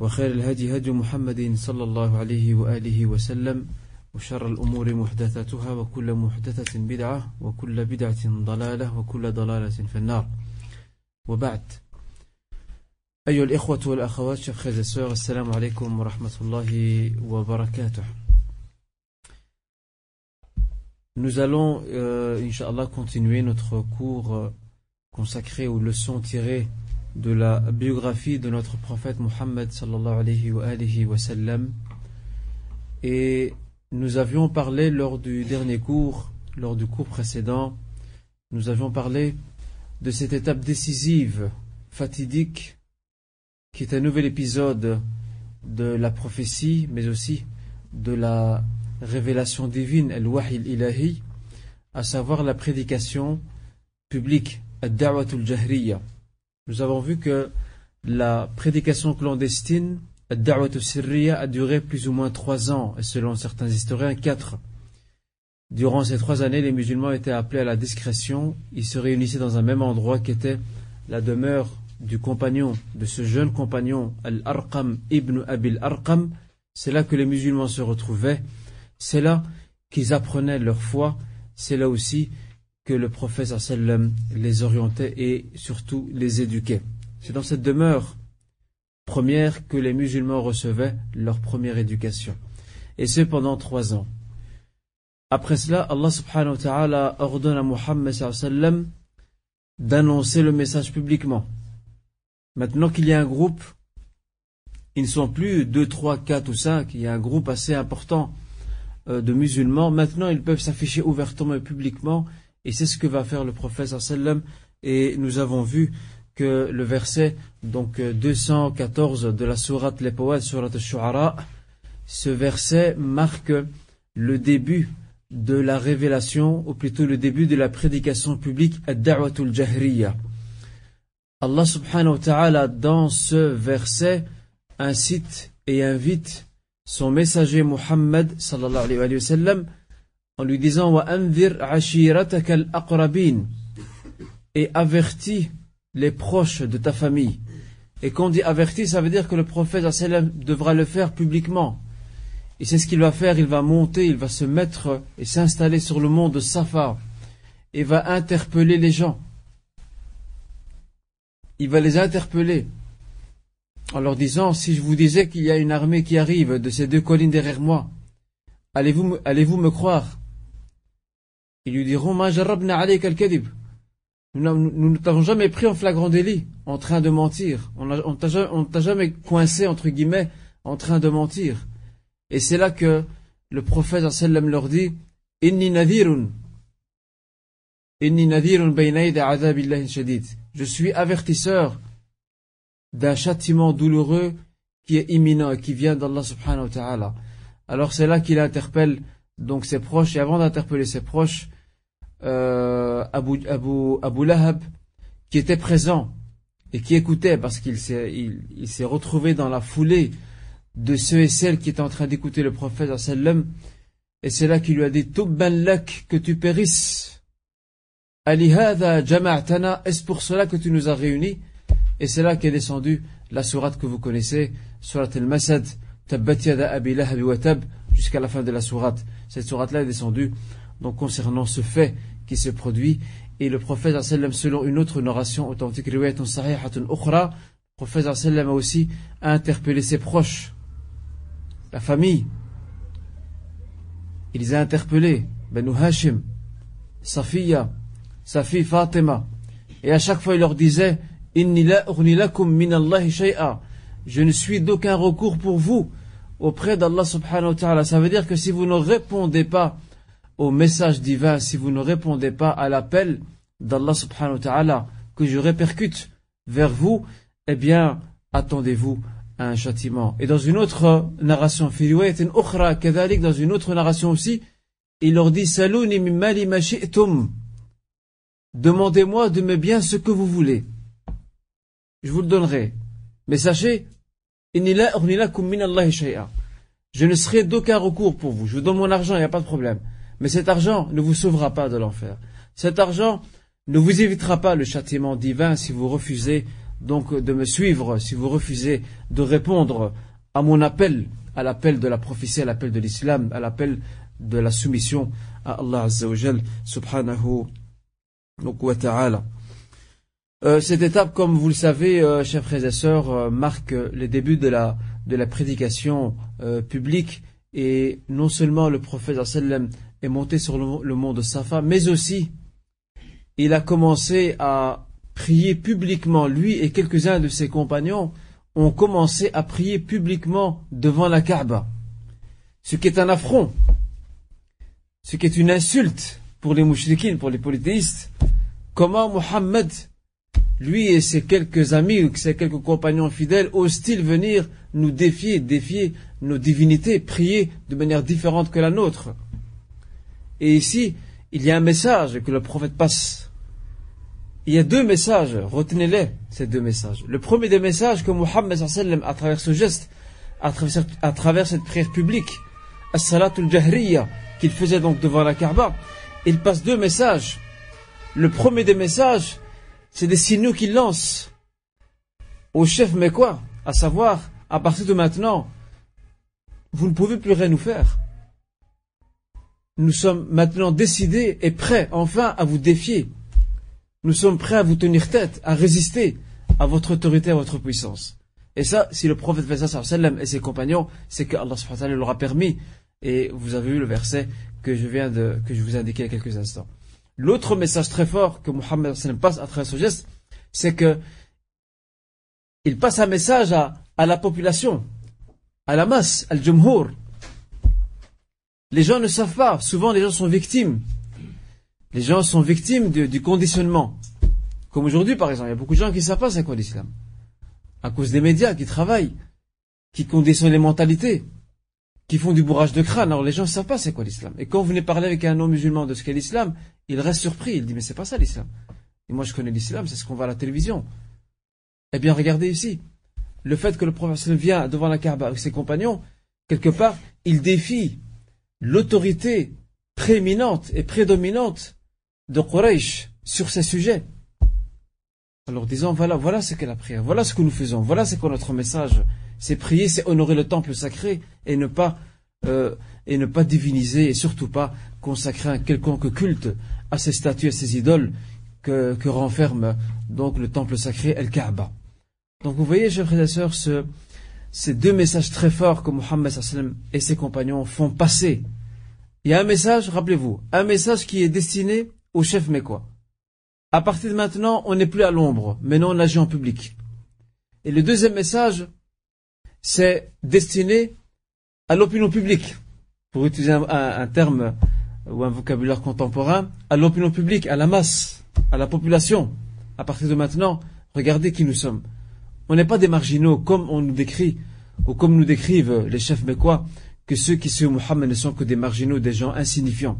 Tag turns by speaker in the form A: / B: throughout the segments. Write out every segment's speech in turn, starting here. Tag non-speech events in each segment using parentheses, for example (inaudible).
A: وخير الهدي هدي محمد صلى الله عليه وآله وسلم وشر الأمور محدثاتها وكل محدثة بدعة وكل بدعة ضلالة وكل ضلالة في النار. وبعد. أيها الإخوة والأخوات et sœurs السلام عليكم ورحمة الله وبركاته. Nous allons, euh, Inch'Allah, continuer notre cours euh, consacré aux leçons tirées de la biographie de notre prophète Muhammad sallallahu alayhi wa, sallam. Et nous avions parlé lors du dernier cours, lors du cours précédent, nous avions parlé de cette étape décisive, fatidique, qui est un nouvel épisode de la prophétie, mais aussi de la révélation divine, al-wahi ilahi à savoir la prédication publique, ad-da'watul jahriya. Nous avons vu que la prédication clandestine, ad-da'watul sirriya, a duré plus ou moins trois ans, et selon certains historiens, quatre. Durant ces trois années, les musulmans étaient appelés à la discrétion. Ils se réunissaient dans un même endroit qui était la demeure du compagnon, de ce jeune compagnon, Al-Arqam ibn Abil Arqam. C'est là que les musulmans se retrouvaient. C'est là qu'ils apprenaient leur foi. C'est là aussi que le prophète sallam les orientait et surtout les éduquait. C'est dans cette demeure première que les musulmans recevaient leur première éducation. Et ce pendant trois ans. Après cela, Allah subhanahu wa ta'ala ordonne à Muhammad sallam d'annoncer le message publiquement. Maintenant qu'il y a un groupe, ils ne sont plus deux, trois, quatre ou cinq, il y a un groupe assez important de musulmans. Maintenant, ils peuvent s'afficher ouvertement et publiquement, et c'est ce que va faire le prophète sallam. Et nous avons vu que le verset donc 214 de la sourate l'Epawad, sourate al-Shu'ara, ce verset marque le début de la révélation, ou plutôt le début de la prédication publique, ad-da'watul jahriya. Allah subhanahu wa ta'ala, dans ce verset, incite et invite son messager Muhammad sallallahu alayhi wa sallam en lui disant et avertis les proches de ta famille. Et quand on dit avertis, ça veut dire que le prophète devra le faire publiquement. Et c'est ce qu'il va faire, il va monter, il va se mettre et s'installer sur le mont de Safa et va interpeller les gens. Il va les interpeller en leur disant, si je vous disais qu'il y a une armée qui arrive de ces deux collines derrière moi, allez-vous allez me croire Ils lui diront, nous ne t'avons jamais pris en flagrant délit, en train de mentir. On ne t'a jamais coincé, entre guillemets, en train de mentir. Et c'est là que le prophète leur dit, Inni nadirun. Inni nadirun. Je suis avertisseur d'un châtiment douloureux qui est imminent et qui vient d'Allah subhanahu wa ta'ala. Alors c'est là qu'il interpelle donc ses proches, et avant d'interpeller ses proches, euh, Abu, Lahab, qui était présent et qui écoutait parce qu'il s'est il, s'est retrouvé dans la foulée de ceux et celles qui étaient en train d'écouter le prophète et c'est là qu'il lui a dit Tubban lak que tu périsses. Alihada jama'tana, est-ce pour cela que tu nous as réunis? Et c'est là qu'est descendue la sourate que vous connaissez, sourate al-Masad, Tabbat yada abi lahab wa tab, jusqu'à la fin de la sourate. Cette sourate-là est descendue donc concernant ce fait qui se produit. Et le prophète selon une autre narration authentique, le prophète a aussi interpellé ses proches, la famille. il les a interpellés, Banu Hashim, Safiya, Safi Fatima, et à chaque fois il leur disait. Je ne suis d'aucun recours pour vous auprès d'Allah subhanahu wa ta'ala. Ça veut dire que si vous ne répondez pas au message divin, si vous ne répondez pas à l'appel d'Allah subhanahu wa ta'ala que je répercute vers vous, eh bien, attendez-vous à un châtiment. Et dans une autre narration, dans une autre narration aussi, il leur dit, Demandez-moi de me bien ce que vous voulez. Je vous le donnerai. Mais sachez, je ne serai d'aucun recours pour vous. Je vous donne mon argent, il n'y a pas de problème. Mais cet argent ne vous sauvera pas de l'enfer. Cet argent ne vous évitera pas le châtiment divin si vous refusez donc de me suivre, si vous refusez de répondre à mon appel, à l'appel de la prophétie, à l'appel de l'islam, à l'appel de la soumission à Allah Azza wa subhanahu wa ta'ala. Euh, cette étape, comme vous le savez, euh, chers frères et sœurs, euh, marque le début de la, de la prédication publique et non seulement le prophète est monté sur le, mont de Safa, mais aussi il a commencé à prier publiquement. Lui et quelques-uns de ses compagnons ont commencé à prier publiquement devant la Kaaba. Ce qui est un affront, ce qui est une insulte pour les mouchriquines, pour les polythéistes. Comment Mohammed lui et ses quelques amis ou ses quelques compagnons fidèles osent-ils venir nous défier, défier nos divinités, prier de manière différente que la nôtre? Et ici, il y a un message que le prophète passe. Il y a deux messages, retenez-les, ces deux messages. Le premier des messages que Mohammed à travers ce geste, à travers, cette prière publique, as-salatul jahriya, qu'il faisait donc devant la Kaaba, il passe deux messages. Le premier des messages, c'est des signaux qu'il lance au chef mais À savoir, à partir de maintenant, vous ne pouvez plus rien nous faire. Nous sommes maintenant décidés et prêts enfin à vous défier. Nous sommes prêts à vous tenir tête, à résister à votre autorité, à votre puissance. Et ça, si le prophète fait ça et ses compagnons, c'est que Allah leur a permis. Et vous avez vu le verset que je viens de, que je vous ai indiqué il y a quelques instants. L'autre message très fort que Mohammed passe à travers ce geste, c'est que il passe un message à, la population, à la masse, al jumhur. Les gens ne savent pas, souvent les gens sont victimes. Les gens sont victimes du conditionnement. Comme aujourd'hui, par exemple, il y a beaucoup de gens qui ne savent pas c'est quoi l'islam. À cause des médias qui travaillent, qui conditionnent les mentalités qui font du bourrage de crâne. Alors les gens ne savent pas c'est quoi l'islam. Et quand vous venez parler avec un non-musulman de ce qu'est l'islam, il reste surpris. Il dit mais c'est pas ça l'islam. Et moi je connais l'islam, c'est ce qu'on voit à la télévision. Eh bien regardez ici. Le fait que le prophète vient devant la Kaaba avec ses compagnons, quelque part, il défie l'autorité prééminente et prédominante de Quraysh sur ces sujets. Alors disant voilà, voilà ce qu'est la prière, voilà ce que nous faisons, voilà ce qu'est notre message c'est prier, c'est honorer le temple sacré et ne pas euh, et ne pas diviniser et surtout pas consacrer un quelconque culte à ces statues, à ces idoles que, renferme donc le temple sacré El Kaaba. Donc vous voyez, chers frères et sœurs, ces deux messages très forts que Mohammed et ses compagnons font passer. Il y a un message, rappelez-vous, un message qui est destiné au chef mécois. À partir de maintenant, on n'est plus à l'ombre, maintenant on agit en public. Et le deuxième message, c'est destiné à l'opinion publique, pour utiliser un, terme ou un vocabulaire contemporain, à l'opinion publique, à la masse, à la population. À partir de maintenant, regardez qui nous sommes. On n'est pas des marginaux comme on nous décrit, ou comme nous décrivent les chefs mécois, que ceux qui suivent Mohammed ne sont que des marginaux, des gens insignifiants.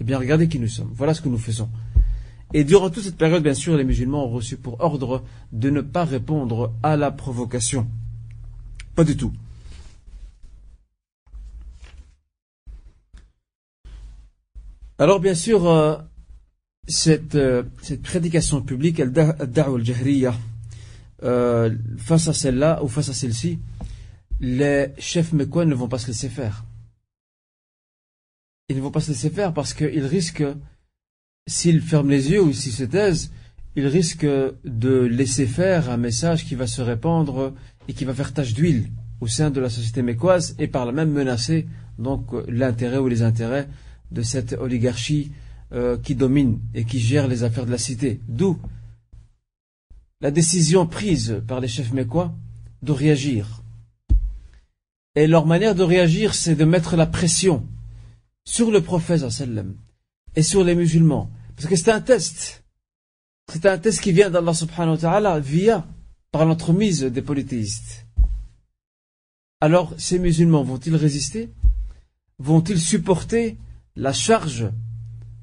A: Eh bien, regardez qui nous sommes. Voilà ce que nous faisons. Et durant toute cette période, bien sûr, les musulmans ont reçu pour ordre de ne pas répondre à la provocation. Pas du tout. Alors bien sûr, euh, cette, euh, cette, prédication publique, elle al euh, face à celle-là ou face à celle-ci, les chefs mécois ne vont pas se laisser faire. Ils ne vont pas se laisser faire parce qu'ils risquent, s'ils ferment les yeux ou s'ils se taisent, ils risquent de laisser faire un message qui va se répandre et qui va faire tache d'huile au sein de la société mécoise et par là même menacer donc l'intérêt ou les intérêts de cette oligarchie euh, qui domine et qui gère les affaires de la cité. D'où la décision prise par les chefs mécois de réagir. Et leur manière de réagir, c'est de mettre la pression sur le prophète et sur les musulmans. Parce que c'est un test. C'est un test qui vient d'Allah subhanahu wa ta'ala via, par l'entremise des polythéistes. Alors, ces musulmans vont-ils résister? Vont-ils supporter la charge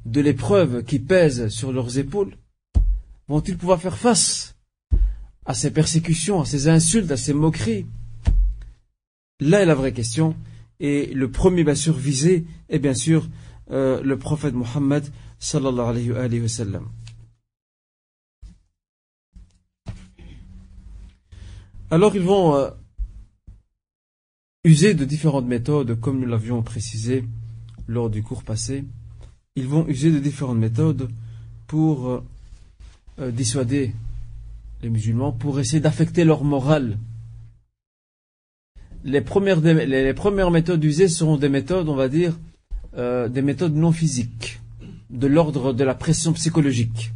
A: de l'épreuve qui pèse sur leurs épaules? Vont-ils pouvoir faire face à ces persécutions, à ces insultes, à ces moqueries Là est la vraie question. Et le premier, bien sûr, visé est bien sûr euh, le prophète Mohammed sallallahu alayhi wa sallam. Alors ils vont euh, user de différentes méthodes, comme nous l'avions précisé lors du cours passé. Ils vont user de différentes méthodes pour euh, dissuader les musulmans, pour essayer d'affecter leur morale. Les premières, méthodes usées seront des méthodes, on va dire, des méthodes non physiques, de l'ordre de la pression psychologique.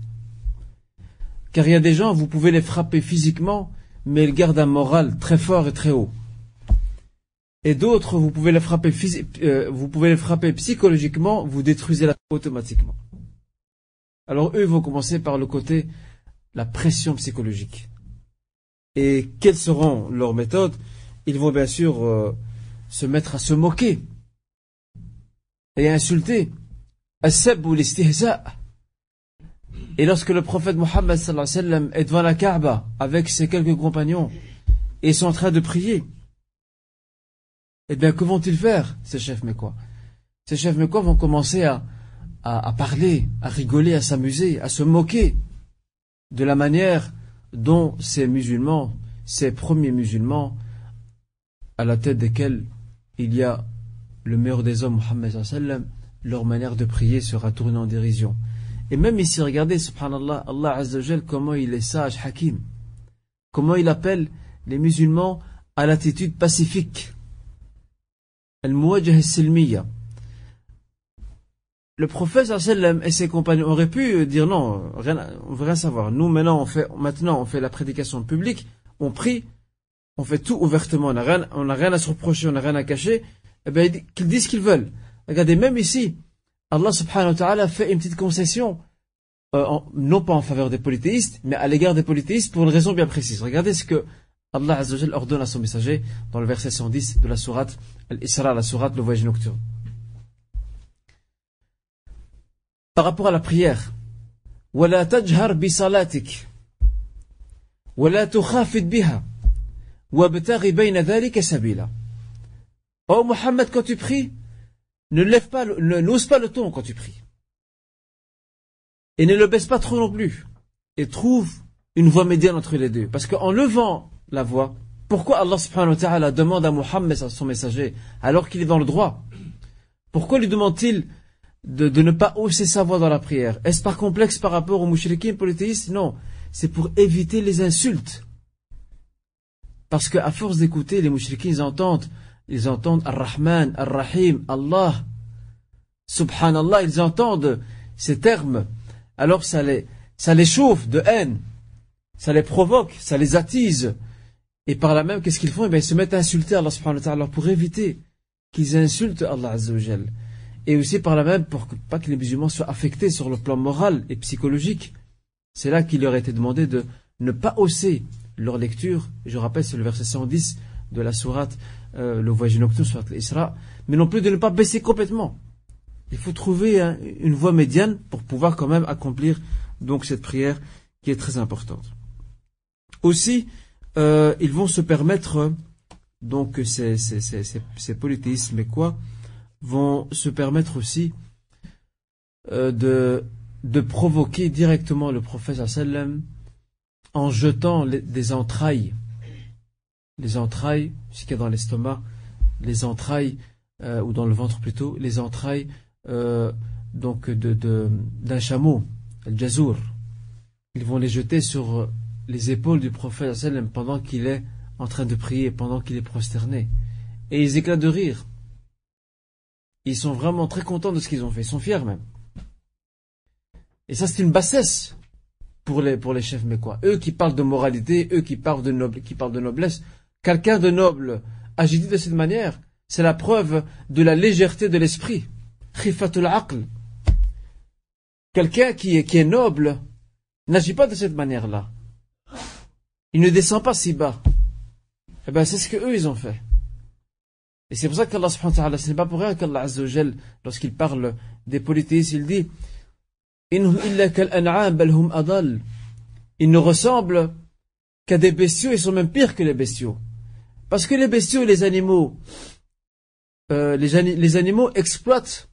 A: Car il y a des gens, vous pouvez les frapper physiquement, mais ils gardent un moral très fort et très haut. Et d'autres, vous pouvez les frapper, euh, vous pouvez les frapper psychologiquement, vous détruisez la automatiquement. Alors eux vont commencer par le côté la pression psychologique. Et quelles seront leurs méthodes? Ils vont bien sûr euh, se mettre à se moquer et à insulter. et lorsque le prophète Mohammed est devant la Kaaba avec ses quelques compagnons et sont en train de prier, eh bien, que vont-ils faire, ces chefs mécois Ces chefs mécois vont commencer à, à, parler, à rigoler, à s'amuser, à se moquer de la manière dont ces musulmans, ces premiers musulmans, à la tête desquels il y a le meilleur des hommes, Mohammed leur manière de prier sera tournée en dérision. Et même ici, regardez, subhanallah, Allah Azzawajal, comment il est sage, hakim. Comment il appelle les musulmans à l'attitude pacifique. Al-Muwajjah silmiya Le prophète et ses compagnons auraient pu dire non, rien, on veut rien savoir. Nous, maintenant, on fait, maintenant, on fait la prédication publique, on prie, on fait tout ouvertement, on n'a rien, on rien à se reprocher, on n'a rien à cacher. Eh bien, qu'ils disent ce qu'ils veulent. Regardez, même ici, Allah subhanahu wa ta'ala fait une petite concession, euh, non pas en faveur des polythéistes, mais à l'égard des polythéistes pour une raison bien précise. Regardez ce que Allah ordonne à son messager dans le verset 110 de la sourate Al-Isra, la sourate le voyage nocturne. Par rapport à la prière, ولا تجهر بصلاتك ولا تخافت بها وابتغي بين ذلك سبيلا. Oh Mohammed, quand tu pries, ne lève pas, n'ose pas le ton quand tu pries. Et ne le baisse pas trop non plus. Et trouve une voie médiane entre les deux. Parce qu'en levant la voix, pourquoi Allah subhanahu wa ta'ala demande à Muhammad, son messager, alors qu'il est dans le droit Pourquoi lui demande-t-il de, ne pas hausser sa voix dans la prière Est-ce pas complexe par rapport aux mouchriquins polythéistes? Non. C'est pour éviter les insultes. Parce qu'à force d'écouter, les mouchriquins, ils entendent ils entendent Ar-Rahman, Ar-Rahim, Allah, Subhanallah, ils entendent ces termes. Alors ça les, ça les chauffe de haine, ça les provoque, ça les attise. Et par là même, qu'est-ce qu'ils font? Eh bien, Ils se mettent à insulter Allah subhanahu wa ta'ala pour éviter qu'ils insultent Allah azza Et aussi par là même, pour que, pas que les musulmans soient affectés sur le plan moral et psychologique. C'est là qu'il leur a été demandé de ne pas hausser leur lecture. Je rappelle, c'est le verset 110 de la sourate euh, le voyage nocturne, soit l'Isra, mais non plus de ne pas baisser complètement. Il faut trouver une voie médiane pour pouvoir quand même accomplir donc cette prière qui est très importante. Aussi, euh, ils vont se permettre, donc ces, ces, ces, ces polythéistes, mais quoi, vont se permettre aussi euh, de, de provoquer directement le prophète en jetant des entrailles les entrailles, ce qu'il y a dans l'estomac, les entrailles, euh, ou dans le ventre plutôt, les entrailles euh, donc de, d'un chameau, le jazour. Ils vont les jeter sur les épaules du prophète pendant qu'il est en train de prier, pendant qu'il est prosterné. Et ils éclatent de rire. Ils sont vraiment très contents de ce qu'ils ont fait. Ils sont fiers même. Et ça, c'est une bassesse pour les, pour les chefs quoi Eux qui parlent de moralité, eux qui parlent de, noble, qui parlent de noblesse. Quelqu'un de noble agit de cette manière. C'est la preuve de la légèreté de l'esprit. Khifatul. Quelqu'un qui est, qui est noble n'agit pas de cette manière-là. Il ne descend pas si bas. Eh bien, c'est ce que eux ils ont fait. Et c'est pour ça qu'Allah subhanahu wa ta'ala, ce n'est pas pour rien qu'Allah azza lorsqu'il parle des polythéistes, il dit ils ne ressemblent qu'à des bestiaux, ils sont même pires que les bestiaux. Parce que les bestiaux, les animaux, euh, les, animaux exploitent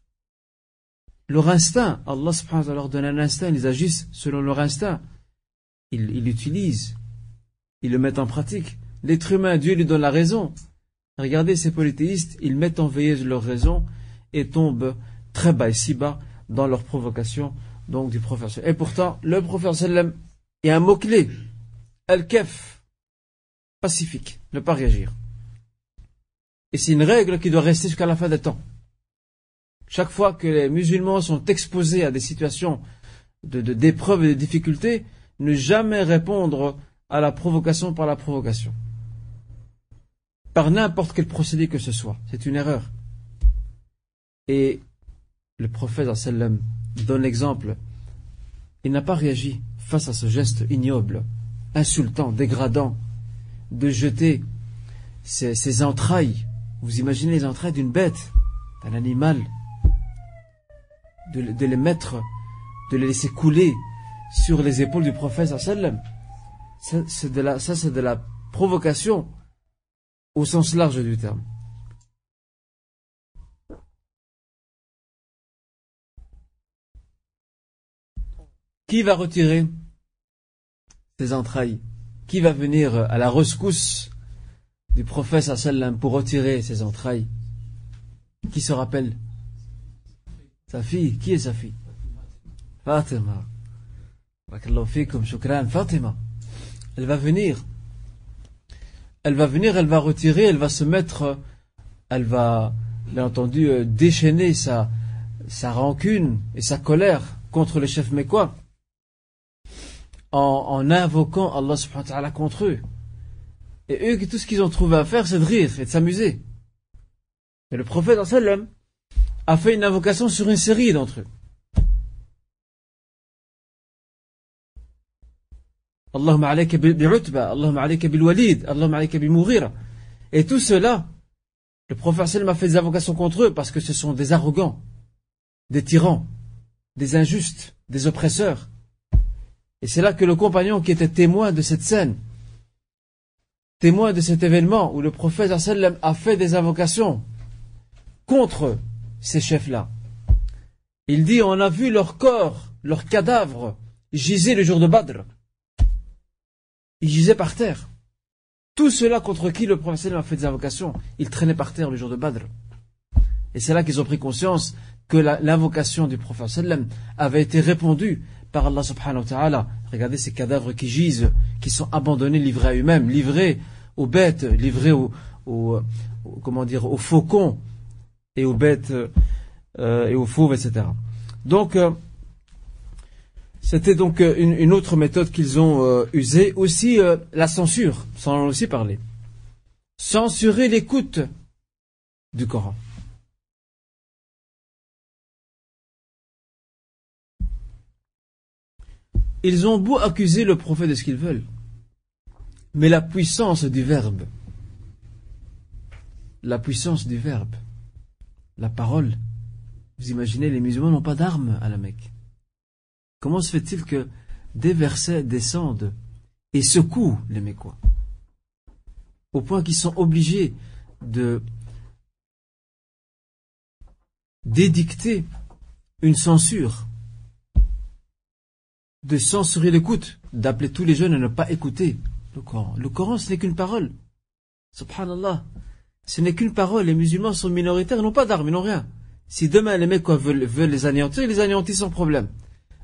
A: leur instinct. Allah subhanahu wa ta'ala leur donne un instinct, ils agissent selon leur instinct. Ils l'utilisent, ils le mettent en pratique. L'être humain, Dieu lui donne la raison. Regardez ces polythéistes, ils mettent en veilleuse leur raison et tombent très bas et si bas dans leur provocation donc du prophète. Et pourtant, le prophète il y a un mot-clé, al-kef, pacifique, ne pas réagir. Et c'est une règle qui doit rester jusqu'à la fin des temps. Chaque fois que les musulmans sont exposés à des situations de, d'épreuves et de difficultés, ne jamais répondre à la provocation par la provocation. Par n'importe quel procédé que ce soit. C'est une erreur. Et le prophète donne l'exemple. Il n'a pas réagi face à ce geste ignoble, insultant, dégradant, de jeter ses, entrailles. Vous imaginez les entrailles d'une bête, d'un animal, de, les mettre, de les laisser couler sur les épaules du prophète ça, c'est de la provocation au sens large du terme. Qui va retirer ses entrailles? Qui va venir à la rescousse du prophète sallam pour retirer ses entrailles? Qui se rappelle? Sa fille. Qui est sa fille? Fatima. Fatima. Elle va venir. Elle va venir, elle va retirer, elle va se mettre, elle va, bien entendu, euh, déchaîner sa, sa rancune et sa colère contre le chef mécois en, invoquant Allah subhanahu wa ta'ala contre eux. Et eux, tout ce qu'ils ont trouvé à faire, c'est de rire et de s'amuser. Et le prophète a fait une invocation sur une série d'entre eux. Allahumma alayka bi'utba, Allahumma alayka walid, Allahumma alayka bi Et tout cela, le prophète a fait des invocations contre eux parce que ce sont des arrogants, des tyrans, des injustes, des oppresseurs. Et c'est là que le compagnon qui était témoin de cette scène, témoin de cet événement où le prophète a fait des invocations contre ces chefs-là. Il dit, on a vu leur corps, leur cadavre, giser le jour de Badr. Ils gisaient par terre. Tout cela contre qui le prophète a fait des invocations, ils traînaient par terre le jour de Badr. Et c'est là qu'ils ont pris conscience que l'invocation du prophète avait été répondue par Allah subhanahu wa ta'ala. Regardez ces cadavres qui gisent, qui sont abandonnés, livrés à eux-mêmes, livrés aux bêtes, livrés aux, comment dire, aux faucons et aux bêtes euh, et aux fauves, etc. Donc, euh, c'était donc euh, une, autre méthode qu'ils ont usée. Aussi, la censure, sans en aussi parler. Censurer l'écoute du Coran. Ils ont beau accuser le prophète de ce qu'ils veulent, mais la puissance du verbe, la puissance du verbe, la parole, vous imaginez, les musulmans n'ont pas d'armes à la Mecque. Comment se fait-il que des versets descendent et secouent les Mécois Au point qu'ils sont obligés de d'édicter une censure de censurer l'écoute, d'appeler tous les jeunes à ne pas écouter le Coran. Le Coran, ce n'est qu'une parole. Subhanallah. Ce n'est qu'une parole. Les musulmans sont minoritaires, ils n'ont pas d'armes, ils n'ont rien. Si demain les mecs veulent, veulent les anéantir, ils les anéantissent sans problème.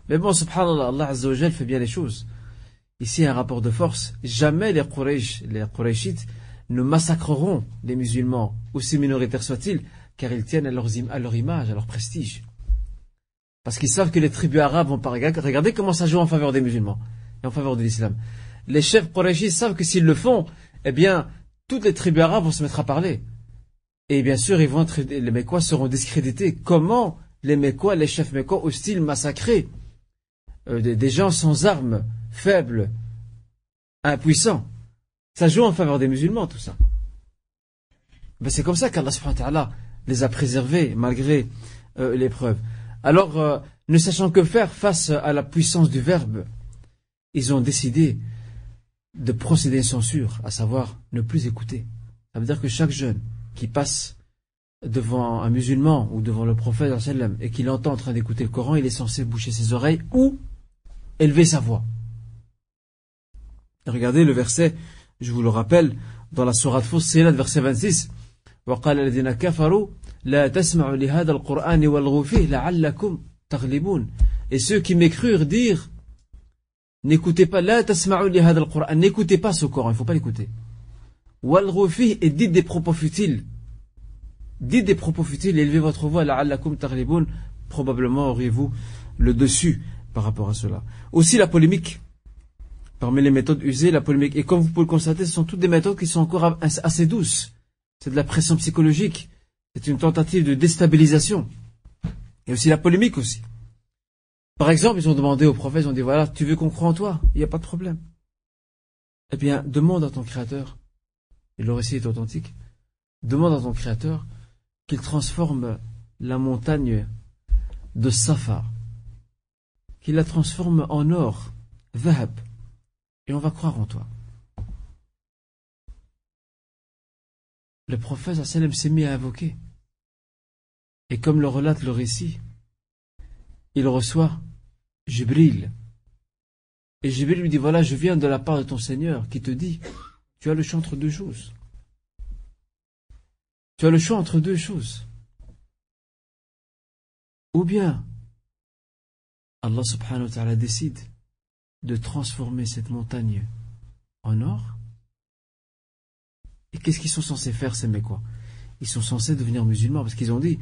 A: Mais bon, subhanallah, Allah Azza fait bien les choses. Ici, un rapport de force. Jamais les Quraysh, les Qurayshites ne massacreront les musulmans, aussi minoritaires soient-ils, car ils tiennent à, leur image, à leur prestige. Parce qu'ils savent que les tribus arabes vont pas regarder. Regardez comment ça joue en faveur des musulmans et en faveur de l'islam. Les chefs Qurayshis savent que s'ils le font, eh bien, toutes les tribus arabes vont se mettre à parler. Et bien sûr, ils vont les Mécois seront discrédités. Comment les Mécois, les chefs Mécois, ont-ils massacré euh, des, gens sans armes, faibles, impuissants Ça joue en faveur des musulmans, tout ça. Ben, c'est comme ça qu'Allah les a préservés malgré euh, l'épreuve. Alors, euh, ne sachant que faire face à la puissance du verbe, ils ont décidé de procéder à une censure, à savoir ne plus écouter. Ça veut dire que chaque jeune qui passe devant un musulman ou devant le prophète et qu'il entend en train d'écouter le Coran, il est censé boucher ses oreilles ou élever sa voix. Regardez le verset, je vous le rappelle, dans la sourate Fussilat, verset 26. Et ceux qui m'écrirent dire N'écoutez pas, n'écoutez pas ce Coran, il ne faut pas l'écouter. Et dites des propos futiles. Dites des propos futiles, élevez votre voix, probablement auriez-vous le dessus par rapport à cela. Aussi la polémique. Parmi les méthodes usées, la polémique. Et comme vous pouvez le constater, ce sont toutes des méthodes qui sont encore assez douces. C'est de la pression psychologique. C'est une tentative de déstabilisation. Et aussi la polémique aussi. Par exemple, ils ont demandé au prophète, ils ont dit, voilà, tu veux qu'on croie en toi? Il n'y a pas de problème. Eh bien, demande à ton Créateur, et le récit est authentique, demande à ton Créateur qu'il transforme la montagne de Safa, qu'il la transforme en or, vahab, et on va croire en toi. Le prophète s'est mis à invoquer. Et comme le relate le récit, il reçoit Jibril. Et Jibril lui dit, voilà, je viens de la part de ton Seigneur qui te dit, tu as le choix entre deux choses. Tu as le choix entre deux choses. Ou bien, Allah subhanahu wa ta'ala décide de transformer cette montagne en or. Et qu'est-ce qu'ils sont censés faire, ces quoi? Ils sont censés devenir musulmans parce qu'ils ont dit,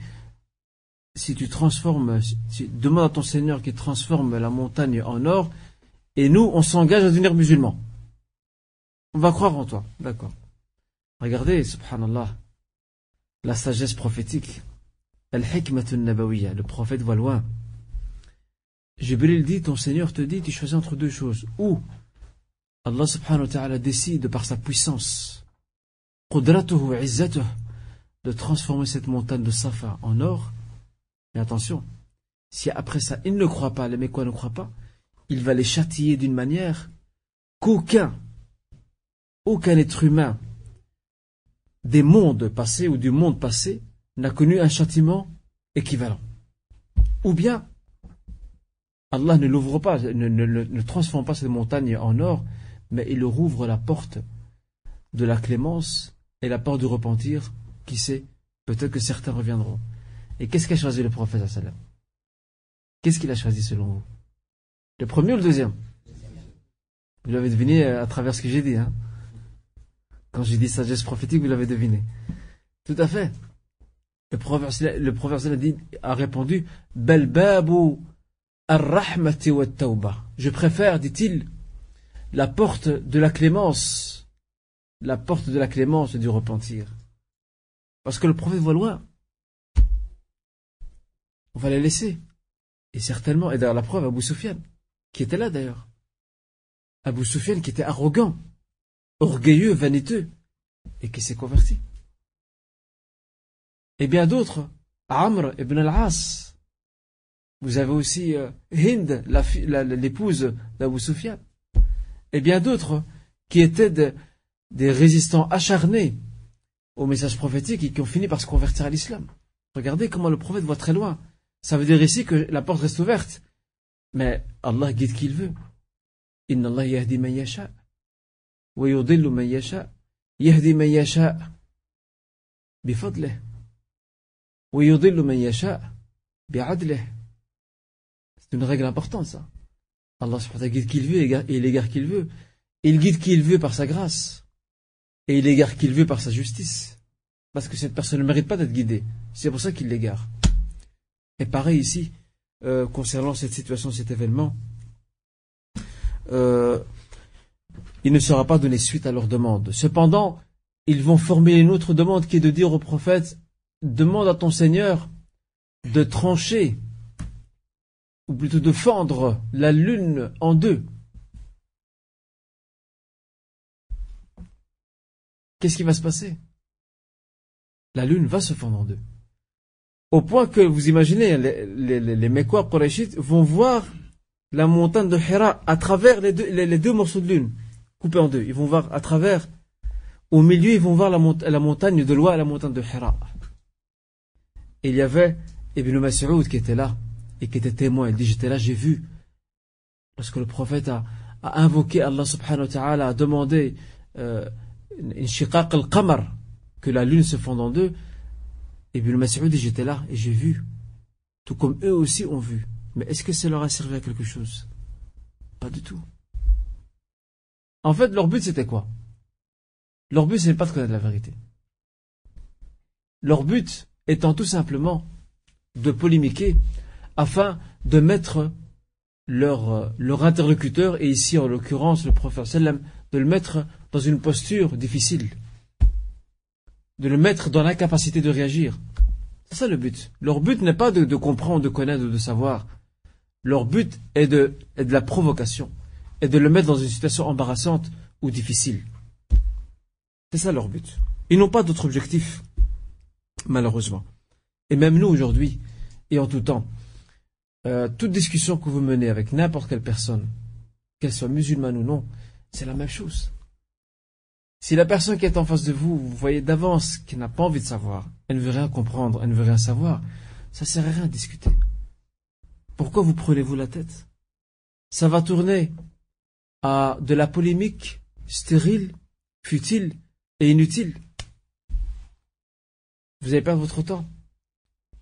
A: si tu transformes, si, demande à ton Seigneur qui transforme la montagne en or, et nous, on s'engage à devenir musulmans. On va croire en toi. D'accord. Regardez, subhanallah, la sagesse prophétique. Al-hikmatun. Le prophète voit loin. Jibril dit, ton Seigneur te dit, tu choisis entre deux choses. Ou Allah subhanahu wa ta'ala décide par sa puissance, de transformer cette montagne de Safa en or, mais attention, si après ça, il ne croit pas, les Mécois ne croient pas, il va les châtier d'une manière qu'aucun, aucun être humain des mondes passés ou du monde passé n'a connu un châtiment équivalent. Ou bien, Allah ne l'ouvre pas, ne, ne, transforme pas cette montagne en or, mais il rouvre la porte de la clémence et la porte du repentir, qui sait, peut-être que certains reviendront. Et qu'est-ce qu'a choisi le prophète sallam? Qu'est-ce qu'il a choisi selon vous? Le premier ou le deuxième? Vous l'avez deviné à travers ce que j'ai dit. Hein Quand j'ai dit sagesse prophétique, vous l'avez deviné. Tout à fait. Le prophète, le dit, a répondu babu ar-rahmati wa Je préfère, dit-il, la porte de la clémence, la porte de la clémence du repentir. Parce que le prophète voit loin on va les laisser. Et certainement, et d'ailleurs la preuve, Abu Sufyan, qui était là d'ailleurs. Abu Sufyan qui était arrogant, orgueilleux, vaniteux, et qui s'est converti. Et bien d'autres, Amr ibn al-As. Vous avez aussi euh, Hind, l'épouse d'Abu Sufyan, et bien d'autres qui étaient des résistants acharnés au message prophétique et qui ont fini par se convertir à l'islam. Regardez comment le prophète voit très loin. Ça veut dire ici que la porte reste ouverte. Mais Allah guide qui veut. Inna Allah yahdi man yasha. Wa yudillu yasha. Yahdi man yasha. Wa yudillu man yasha. Une règle importante ça. Allah guide qui il veut et il égare qui il veut. Il guide qui il veut par sa grâce. Et il égare qui il veut par sa justice. Parce que cette personne ne mérite pas d'être guidée. C'est pour ça qu'il l'égare. Et pareil ici, euh, concernant cette situation, cet événement, euh, il ne sera pas donné suite à leur demande. Cependant, ils vont former une autre demande qui est de dire au prophète, demande à ton Seigneur de trancher, ou plutôt de fendre la lune en deux. Qu'est-ce qui va se passer? La lune va se fendre en deux. Au point que, vous imaginez, les, les, les Mekwa vont voir la montagne de Hira à travers les deux, morceaux de lune, coupés en deux. Ils vont voir à travers, au milieu, ils vont voir la, la montagne de Loa et la montagne de Hira. Et il y avait Ibn Mas'ud qui était là et qui était témoin. Il dit J'étais là, j'ai vu. Parce que le prophète a, invoqué Allah subhanahu wa ta'ala, a demandé euh, al-qamar, que la lune se fonde en deux. Ibn Mas'ud dit J'étais là et j'ai vu. Tout comme eux aussi ont vu. Mais est-ce que ça leur a servi à quelque chose? Pas du tout. En fait, leur but c'était quoi? Leur but c'est pas de connaître la vérité. Leur but étant tout simplement de polémiquer afin de mettre leur, leur interlocuteur, et ici en l'occurrence le prophète sallam, de le mettre dans une posture difficile, de le mettre dans l'incapacité de réagir. C'est ça le but. Leur but n'est pas de, comprendre, de connaître, de savoir. Leur but est de, est de la provocation, et de le mettre dans une situation embarrassante ou difficile. C'est ça leur but. Ils n'ont pas d'autre objectif, malheureusement. Et même nous aujourd'hui, et en tout temps, euh, toute discussion que vous menez avec n'importe quelle personne, qu'elle soit musulmane ou non, c'est la même chose. Si la personne qui est en face de vous, vous voyez d'avance qu'elle n'a pas envie de savoir, elle ne veut rien comprendre, elle ne veut rien savoir, ça sert à rien de discuter. Pourquoi vous prenez-vous la tête? Ça va tourner à de la polémique stérile, futile et inutile. Vous allez perdre votre temps.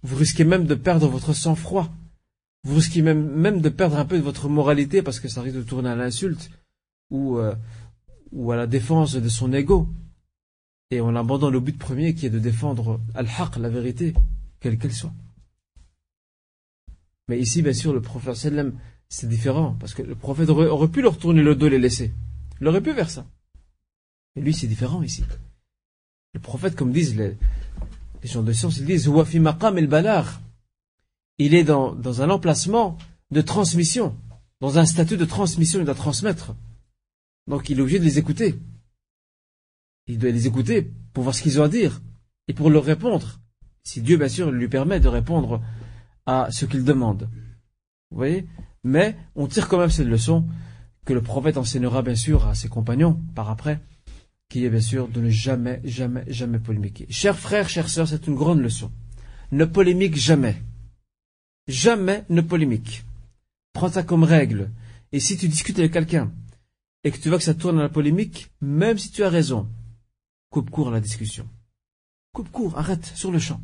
A: Vous risquez même de perdre votre sang-froid. Vous risquez même, de perdre un peu de votre moralité parce que ça risque de tourner à l'insulte ou, euh, ou à la défense de son ego. Et on abandonne le but premier qui est de défendre al-haq, la vérité, quelle qu'elle soit. Mais ici, bien sûr, le prophète sallam, c'est différent parce que le prophète aurait, pu leur tourner le dos et les laisser. Il aurait pu faire ça. Mais lui, c'est différent ici. Le prophète, comme disent les, gens de science, ils disent Il est dans, un emplacement de transmission, dans un statut de transmission, il doit transmettre. Donc il est obligé de les écouter. Il doit les écouter pour voir ce qu'ils ont à dire et pour leur répondre. Si Dieu, bien sûr, lui permet de répondre à ce qu'il demande. Vous voyez? Mais on tire quand même cette leçon que le prophète enseignera, bien sûr, à ses compagnons par après qui est bien sûr de ne jamais, jamais, jamais polémiquer. Chers frères, chères sœurs, c'est une grande leçon. Ne polémique jamais. Jamais ne polémique. Prends ça comme règle. Et si tu discutes avec quelqu'un et que tu vois que ça tourne à la polémique, même si tu as raison, coupe court la discussion. Coupe court, arrête sur le champ.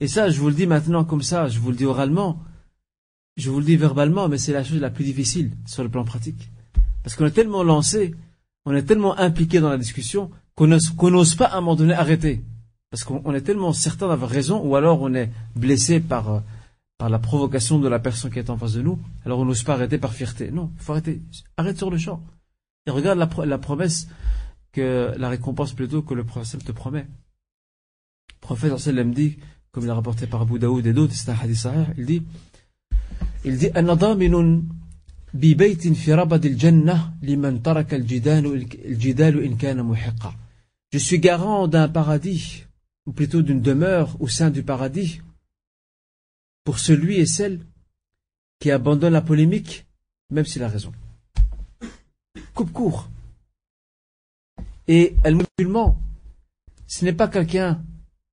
A: Et ça, je vous le dis maintenant comme ça, je vous le dis oralement, je vous le dis verbalement, mais c'est la chose la plus difficile sur le plan pratique. Parce qu'on est tellement lancé on est tellement impliqué dans la discussion qu'on n'ose pas à un moment donné arrêter. Parce qu'on est tellement certain d'avoir raison, ou alors on est blessé par, euh, par la provocation de la personne qui est en face de nous, alors on n'ose pas arrêter par fierté. Non, il faut arrêter. Arrête sur le champ. Et regarde la, promesse que, la récompense plutôt que le prophète te promet. Le prophète sallam dit, comme il a rapporté par Abu Daoud et d'autres, c'est un hadith sahih, il dit, il dit, je suis garant d'un paradis, ou plutôt d'une demeure au sein du paradis, pour celui et celle qui abandonne la polémique, même s'il a raison. Coupe court. Et le musulman, ce n'est pas quelqu'un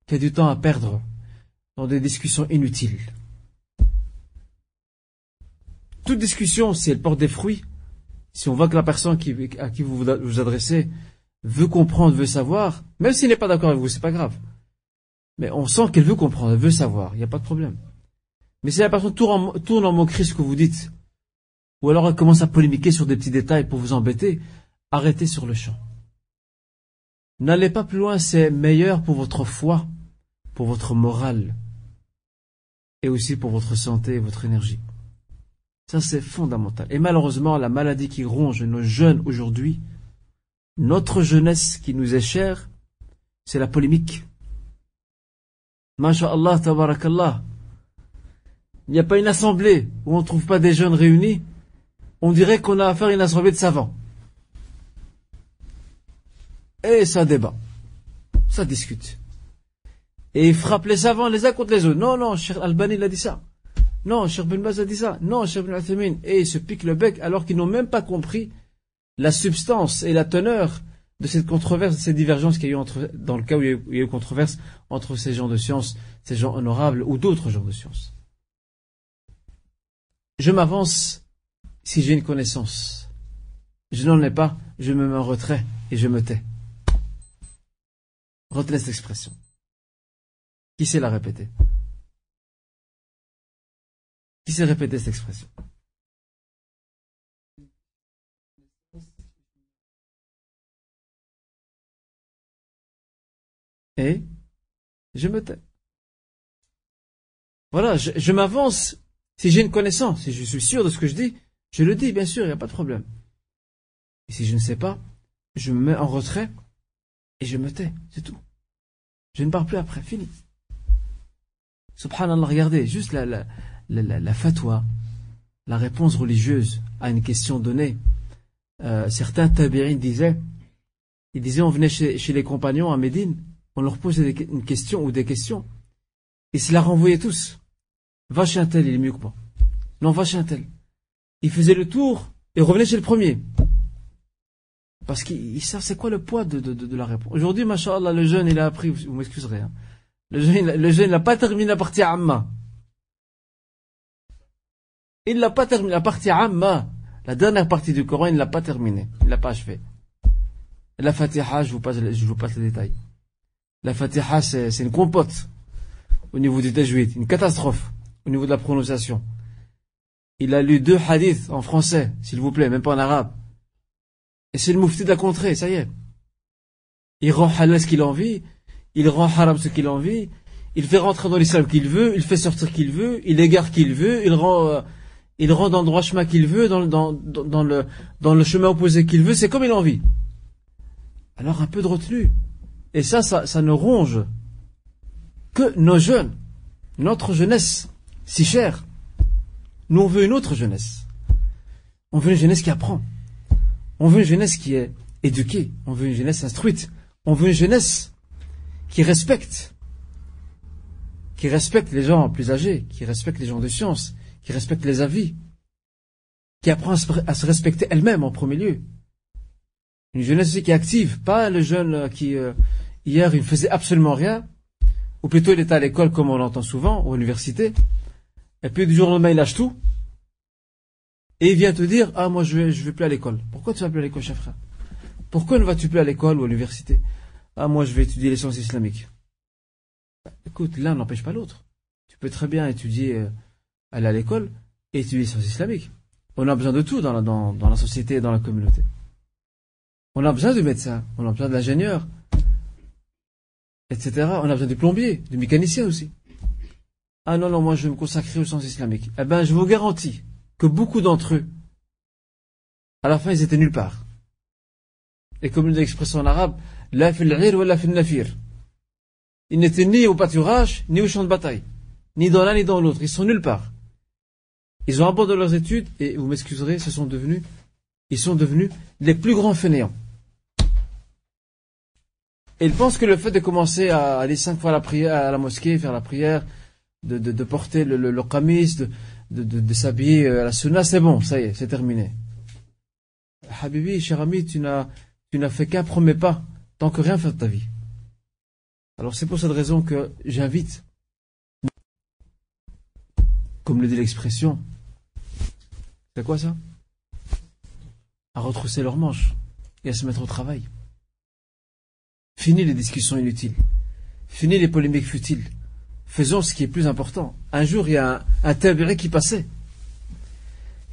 A: qui a du temps à perdre dans des discussions inutiles toute discussion, si elle porte des fruits, si on voit que la personne à qui vous vous adressez veut comprendre, veut savoir, même s'il n'est pas d'accord avec vous, c'est pas grave. Mais on sent qu'elle veut comprendre, elle veut savoir, il n'y a pas de problème. Mais si la personne tourne en, tourne moquerie ce que vous dites, ou alors elle commence à polémiquer sur des petits détails pour vous embêter, arrêtez sur le champ. N'allez pas plus loin, c'est meilleur pour votre foi, pour votre morale, et aussi pour votre santé et votre énergie. Ça, c'est fondamental. Et malheureusement, la maladie qui ronge nos jeunes aujourd'hui, notre jeunesse qui nous est chère, c'est la polémique. Masha'Allah, tabarakallah. Il n'y a pas une assemblée où on ne trouve pas des jeunes réunis. On dirait qu'on a affaire à une assemblée de savants. Et ça débat. Ça discute. Et ils frappent les savants les uns contre les autres. Non, non, Cheikh Albani il a dit ça. Non, Cheikh Ben Baz a dit ça. Non, Cheikh Ben Athamin. Et ils se piquent le bec alors qu'ils n'ont même pas compris la substance et la teneur de cette controverse, de cette divergence qu'il y a eu entre, dans le cas où il y a eu, il controverse entre ces gens de science, ces gens honorables ou d'autres gens de science. Je m'avance si j'ai une connaissance. Je n'en ai pas, je me mets en retrait et je me tais. Retenez cette expression. Qui sait la répéter? Qui sait répéter cette expression? Et je me tais. Voilà, je, je m'avance. Si j'ai une connaissance, si je suis sûr de ce que je dis, je le dis, bien sûr, il n'y a pas de problème. Et si je ne sais pas, je me mets en retrait et je me tais, c'est tout. Je ne parle plus après, fini. Subhanallah, regardez, juste la, la, la, la fatwa, la réponse religieuse à une question donnée. Euh, certains tabi'in disaient, ils disaient, on venait chez, les compagnons à Médine, on leur posait une question ou des questions, et se la renvoyaient tous. Va chez un tel, il est mieux que moi. Non, va chez un tel. Il faisait le tour et revenait chez le premier. Parce qu'ils savent c'est quoi le poids de, de, la réponse. Aujourd'hui, machallah, le jeune, il a appris, vous m'excuserez, hein. le jeune, le jeune n'a pas terminé la partie Amma. Il n'a pas terminé la partie Amma. La dernière partie du Coran, il ne l'a pas terminée. Il ne l'a pas achevé. La Fatiha, je vous passe, je vous passe les détails. La Fatiha, c'est une compote au niveau du tajwid, une catastrophe au niveau de la prononciation. Il a lu deux hadiths en français, s'il vous plaît, même pas en arabe. Et c'est le moufti de la contrée, ça y est. Il rend halal ce qu'il a envie, il rend haram ce qu'il a envie, il fait rentrer dans l'islam qu'il veut, il fait sortir qu'il veut, il égare qu'il veut, il rend, euh, dans le droit chemin qu'il veut, dans, le, dans le chemin opposé qu'il veut, c'est comme il a envie. Alors un peu de retenue. Et ça, ça ne ronge que nos jeunes, notre jeunesse, si chère. Nous, on veut une autre jeunesse. On veut une jeunesse qui apprend. On veut une jeunesse qui est éduquée. On veut une jeunesse instruite. On veut une jeunesse qui respecte. Qui respecte les gens plus âgés, qui respecte les gens de science, qui respecte les avis, qui apprend à se respecter elle-même en premier lieu. Une jeunesse aussi qui est active, pas le jeune qui, euh, hier, il ne faisait absolument rien, ou plutôt il était à l'école comme on l'entend souvent, ou à l'université, et puis du jour au lendemain il lâche tout, et il vient te dire, ah moi je vais, je vais plus à l'école. Pourquoi tu vas plus à l'école, chef frère? Pourquoi ne vas-tu plus à l'école ou à l'université? Ah moi je vais étudier les sciences islamiques. Écoute, l'un n'empêche pas l'autre. Tu peux très bien étudier, euh, aller à l'école et étudier les sciences islamiques. On a besoin de tout dans la, dans, dans la société et dans la communauté. On a besoin de médecins, on a besoin d'ingénieurs, etc. On a besoin de plombiers, de mécaniciens aussi. Ah non, non, moi je vais me consacrer au sens islamique. Eh ben, je vous garantis que beaucoup d'entre eux, à la fin, ils étaient nulle part. Et comme l'expression en arabe, la fil ou la fil nafir. Ils n'étaient ni au pâturage, ni au champ de bataille. Ni dans l'un, ni dans l'autre. Ils sont nulle part. Ils ont abandonné leurs études, et vous m'excuserez, ce sont devenus, ils sont devenus les plus grands fainéants. Et ils pensent que le fait de commencer à aller cinq fois à la prière, à la mosquée, faire la prière, de, porter le, le, qamis, de, de, de, s'habiller à la sunna, c'est bon, ça y est, c'est terminé. Habibi, cher ami, tu n'as, tu fait qu'un premier pas, tant que rien fait de ta vie. Alors c'est pour cette raison que j'invite, comme le dit l'expression, c'est quoi ça? À retrousser leurs manches et à se mettre au travail. Fini les discussions inutiles. Fini les polémiques futiles. Faisons ce qui est plus important. Un jour, il y a un, un qui passait.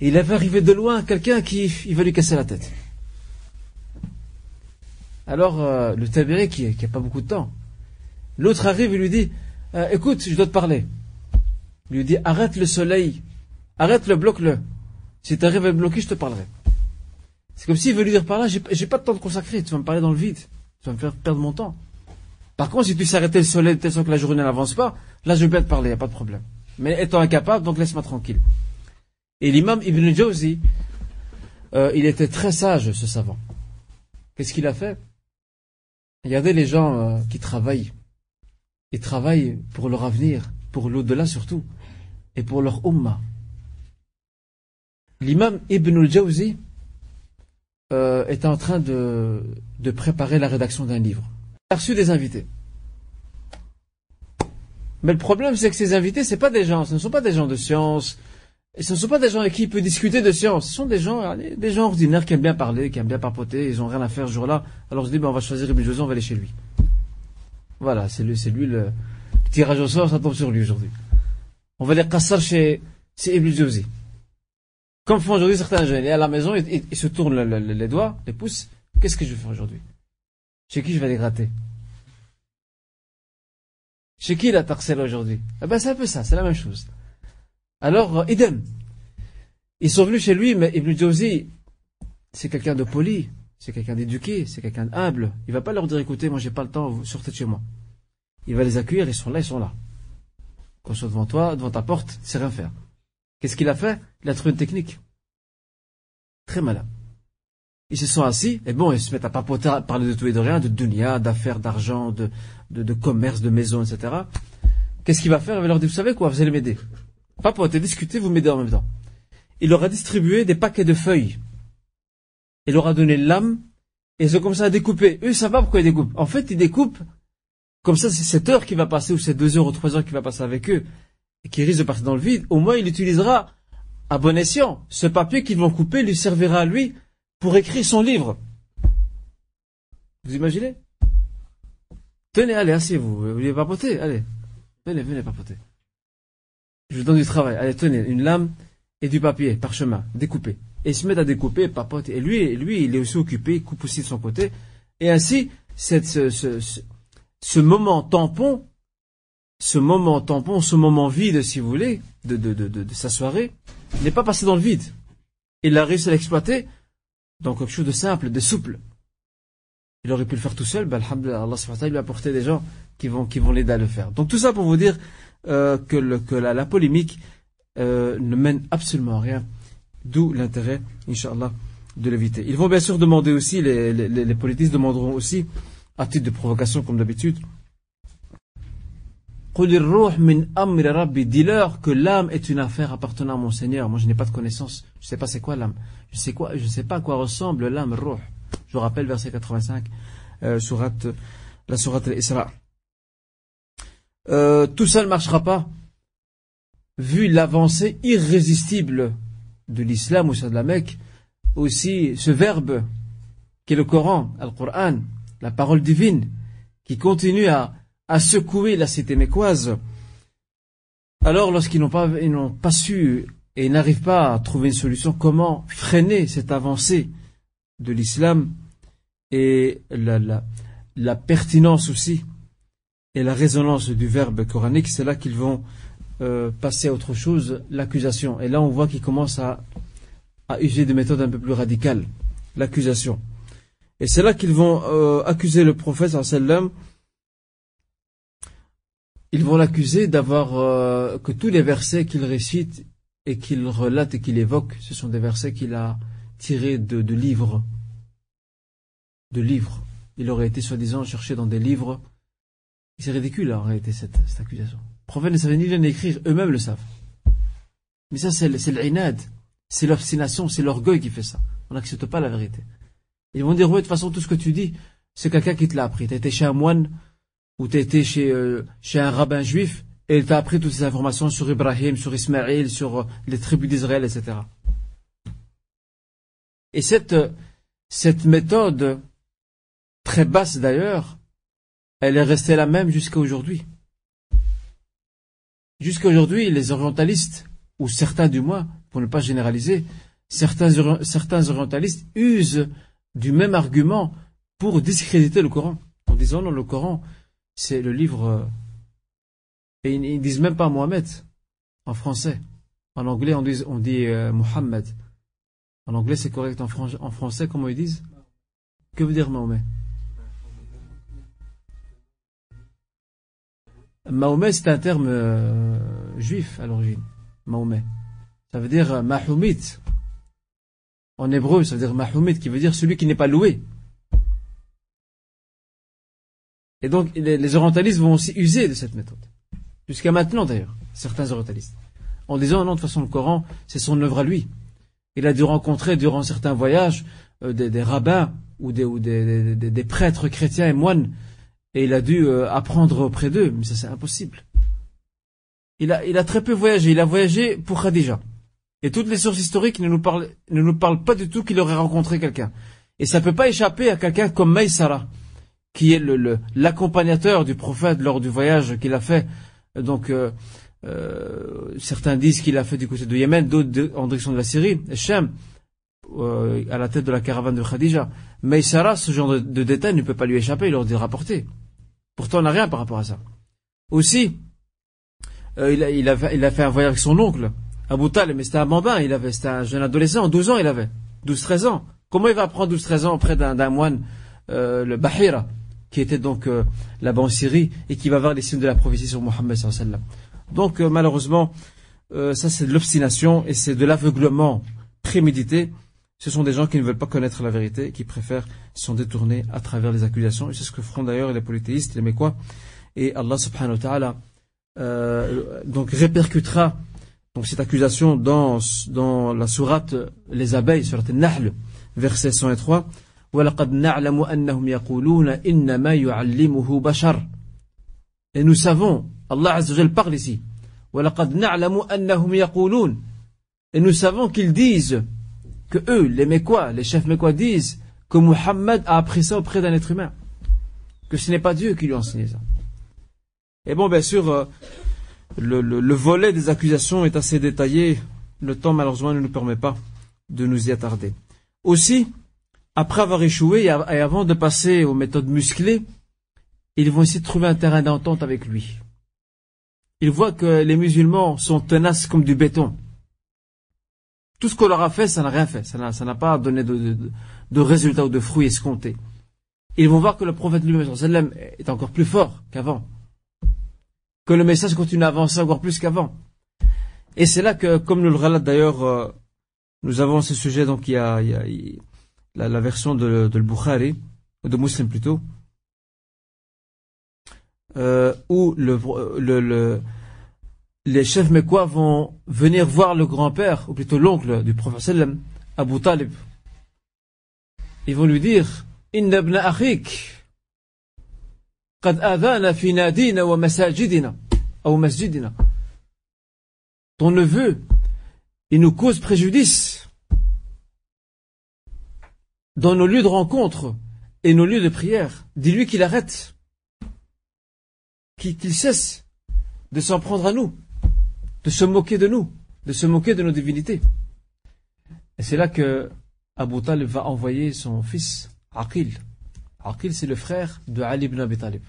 A: Il avait arrivé de loin quelqu'un qui va lui casser la tête. Alors, euh, le tabi'i qui n'a pas beaucoup de temps, l'autre arrive et lui dit, euh, écoute, je dois te parler. Il lui dit, arrête le soleil, arrête-le, bloque-le. Si tu arrives à le bloquer, je te parlerai. C'est comme s'il veut lui dire par là, j'ai pas de temps de consacrer, tu vas me parler dans le vide, tu vas me faire perdre mon temps. Par contre, si tu sais arrêter le soleil de telle sorte que la journée n'avance pas, là je vais bien te parler, il a pas de problème. Mais étant incapable, donc laisse-moi tranquille. Et l'imam Ibn Jawzi, euh, il était très sage, ce savant. Qu'est-ce qu'il a fait? Regardez les gens euh, qui travaillent. Ils travaillent pour leur avenir, pour l'au-delà surtout, et pour leur ummah. L'imam Ibn al-Jawzi euh, est en train de préparer la rédaction d'un livre. A reçu des invités. Mais le problème, c'est que ces invités, c'est pas des gens, ce ne sont pas des gens de science, et ce ne sont pas des gens avec qui il peut discuter de science. Ce sont des gens, des gens ordinaires qui aiment bien parler, qui aiment bien papoter, ils ont rien à faire ce jour-là. Alors je dis, ben, on va choisir Ibn on va aller chez lui. Voilà, c'est lui, c'est lui le, tirage au sort, ça tombe sur lui aujourd'hui. On va aller cassar chez, chez Ibn. Comme font aujourd'hui certains jeunes. Et à la maison, ils, se tournent les doigts, les pouces. Qu'est-ce que je vais faire aujourd'hui? Chez qui je vais aller gratter? Chez qui la tarcelle aujourd'hui? Eh ben c'est un peu ça, c'est la même chose. Alors, euh, idem. Ils sont venus chez lui, mais Ibn Jawzi, c'est quelqu'un de poli, c'est quelqu'un d'éduqué, c'est quelqu'un d'humble. Il va pas leur dire, écoutez, moi j'ai pas le temps, sortez de chez moi. Il va les accueillir, ils sont là, ils sont là. Quand ils sont devant toi, devant ta porte, c'est rien faire. Qu'est-ce qu'il a fait? Il a trouvé une technique. Très malin. Ils se sont assis, et bon, ils se mettent à papoter, à parler de tout et de rien, de dunya, d'affaires, d'argent, de, de, de, commerce, de maison, etc. Qu'est-ce qu'il va faire? Il va leur dire, vous savez quoi, vous allez m'aider. Papoter, discuter, vous m'aidez en même temps. Il leur a distribué des paquets de feuilles. Il leur a donné l'âme, et ils ont commencé à découper. Eux, ils savent pas pourquoi ils découpent. En fait, ils découpent, comme ça, c'est cette heure qui va passer, ou ces deux heures ou trois heures qui va passer avec eux, et qui risque de partir dans le vide, au moins il utilisera à bon escient. Ce papier qu'ils vont couper lui servira à lui pour écrire son livre. Vous imaginez? Tenez, allez, asseyez-vous. Vous voulez papoter? Allez. Venez, venez papoter. Je vous donne du travail. Allez, tenez, une lame et du papier, parchemin, découpé. Et il se met à découper, papoter. Et lui, lui, il est aussi occupé, il coupe aussi de son côté. Et ainsi, cette, ce, ce, moment tampon ce moment tampon, ce moment vide, si vous voulez, de, de, sa soirée, n'est pas passé dans le vide. Il a réussi à l'exploiter dans quelque chose de simple, de souple. Il aurait pu le faire tout seul, ben, Allah lui a apporté des gens qui vont, qui vont l'aider à le faire. Donc tout ça pour vous dire euh, que, la, polémique euh, ne mène absolument à rien, d'où l'intérêt, Inch'Allah, de l'éviter. Ils vont bien sûr demander aussi, les, les, les politistes demanderont aussi, à titre de provocation comme d'habitude, Dis-leur que l'âme est une affaire appartenant à mon Seigneur. Moi, je n'ai pas de connaissance. Je ne sais pas c'est quoi l'âme. Je sais quoi, je sais pas à quoi ressemble l'âme ruh. Je vous rappelle verset 85, euh, la sourate Isra. Euh, tout ça ne marchera pas. Vu l'avancée irrésistible de l'islam au sein de la Mecque, aussi ce verbe qui est le Coran, Coran, la parole divine, qui continue à à secouer la cité mécoise. Alors, lorsqu'ils n'ont pas, ils n'ont pas su et n'arrivent pas à trouver une solution, comment freiner cette avancée de l'islam et la, la, la, pertinence aussi et la résonance du verbe coranique, c'est là qu'ils vont euh, passer à autre chose, l'accusation. Et là, on voit qu'ils commencent à, à user des méthodes un peu plus radicales, l'accusation. Et c'est là qu'ils vont euh, accuser le prophète sallam ils vont l'accuser d'avoir euh, que tous les versets qu'il récite et qu'il relate et qu'il évoque, ce sont des versets qu'il a tirés de, livres. De livres. Il aurait été soi-disant cherché dans des livres. C'est ridicule en réalité cette, accusation. Les prophètes ne savaient ni lire écrire, eux-mêmes le savent. Mais ça c'est l'inad, c'est l'obstination, c'est l'orgueil qui fait ça. On n'accepte pas la vérité. Ils vont dire, oui, de toute façon, tout ce que tu dis, c'est quelqu'un qui te l'a appris. Tu as été chez un moine, où tu étais chez, euh, chez un rabbin juif et il t'a appris toutes ces informations sur Ibrahim, sur Ismaël, sur euh, les tribus d'Israël, etc. Et cette, euh, cette méthode, très basse d'ailleurs, elle est restée la même jusqu'à aujourd'hui. Jusqu'à aujourd'hui, les orientalistes, ou certains du moins, pour ne pas généraliser, certains, certains orientalistes usent du même argument pour discréditer le Coran. En disant non, le Coran, c'est le livre... Euh, et ils, ne disent même pas Mohamed en français. En anglais, on dit, on euh, Mohammed. En anglais, c'est correct. En, en français, comment ils disent? Que veut dire Mahomet? Mahomet, c'est un terme euh, juif à l'origine. Mahomet. Ça veut dire Mahomet. En hébreu, ça veut dire Mahomet, qui veut dire celui qui n'est pas loué. Et donc, les, orientalistes vont aussi user de cette méthode. Jusqu'à maintenant, d'ailleurs, certains orientalistes. En disant, non, de toute façon, le Coran, c'est son œuvre à lui. Il a dû rencontrer, durant certains voyages, euh, des, rabbins ou, des, prêtres chrétiens et moines, et il a dû euh, apprendre auprès d'eux. Mais ça, c'est impossible. Il a, très peu voyagé. Il a voyagé pour Khadija. Et toutes les sources historiques ne nous parlent, ne nous parlent pas du tout qu'il aurait rencontré quelqu'un. Et ça ne peut pas échapper à quelqu'un comme Maïsara, qui est l'accompagnateur du prophète lors du voyage qu'il a fait. Donc, euh, euh, certains disent qu'il a fait du côté du Yémen, d'autres en direction de la Syrie, Shem, euh, à la tête de la caravane de Khadija. Maïsara, ce genre de, de détails ne peut pas lui échapper, il leur dit rapporter. Pourtant, on n'a rien par rapport à ça. Aussi, il, a, fait un voyage avec son oncle, Abu Talib, mais c'était un bambin, il avait, c'était un jeune adolescent, 12 ans il avait, 12-13 ans. Comment il va apprendre 12-13 ans auprès d'un moine, le Bahira, qui était donc euh, là-bas en Syrie, et qui va voir les signes de la prophétie sur Mohammed. Donc euh, malheureusement, euh, ça c'est de l'obstination et c'est de l'aveuglement prémédité. Ce sont des gens qui ne veulent pas connaître la vérité, qui préfèrent s'en détourner à travers les accusations. Et c'est ce que feront d'ailleurs les polythéistes, les Mécois. Et Allah subhanahu wa ta'ala donc répercutera donc cette accusation dans, dans la sourate Les abeilles, sourate Nahl, verset 103. وَلَقَدْ نَعْلَمُ أَنَّهُمْ يَقُولُونَ إِنَّمَا يُعَلِّمُهُ بَشَرٌ Et nous savons, Allah Azza wa parle ici, وَلَقَدْ نَعْلَمُ أَنَّهُمْ يَقُولُونَ Et nous savons qu'ils disent, que eux, les Mécois, les chefs Mécois disent, que Muhammad a appris ça auprès d'un être humain. Que ce n'est pas Dieu qui lui a enseigné ça. Et bon, bien sûr, euh, le, volet des accusations est assez détaillé. Le temps, malheureusement, ne nous permet pas de nous y attarder. Aussi, après avoir échoué et avant de passer aux méthodes musclées, ils vont essayer de trouver un terrain d'entente avec lui. Ils voient que les musulmans sont tenaces comme du béton. Tout ce qu'on leur a fait, ça n'a rien fait. Ça n'a pas donné de, résultats ou de fruits escomptés. Ils vont voir que le prophète lui-même est encore plus fort qu'avant que le message continue à avancer encore plus qu'avant. Et c'est là que, comme nous le relate d'ailleurs, euh, nous avons ce sujet, donc il y a, la, la version de, de Bukhari, de Muslim plutôt, euh, où le, le, le, les chefs mécois vont venir voir le grand-père, ou plutôt l'oncle du prophète Abu Talib. Ils vont lui dire Inna ibn qad adana fi nadina wa masajidina ou masjidina. Ton neveu, il nous cause préjudice dans nos lieux de rencontre et nos lieux de prière. Dis-lui qu'il arrête, qu'il cesse de s'en prendre à nous, de se moquer de nous, de se moquer de nos divinités. Et c'est là que Abu Talib va envoyer son fils, Aqil. Aqil, c'est le frère de Ali ibn Abi Talib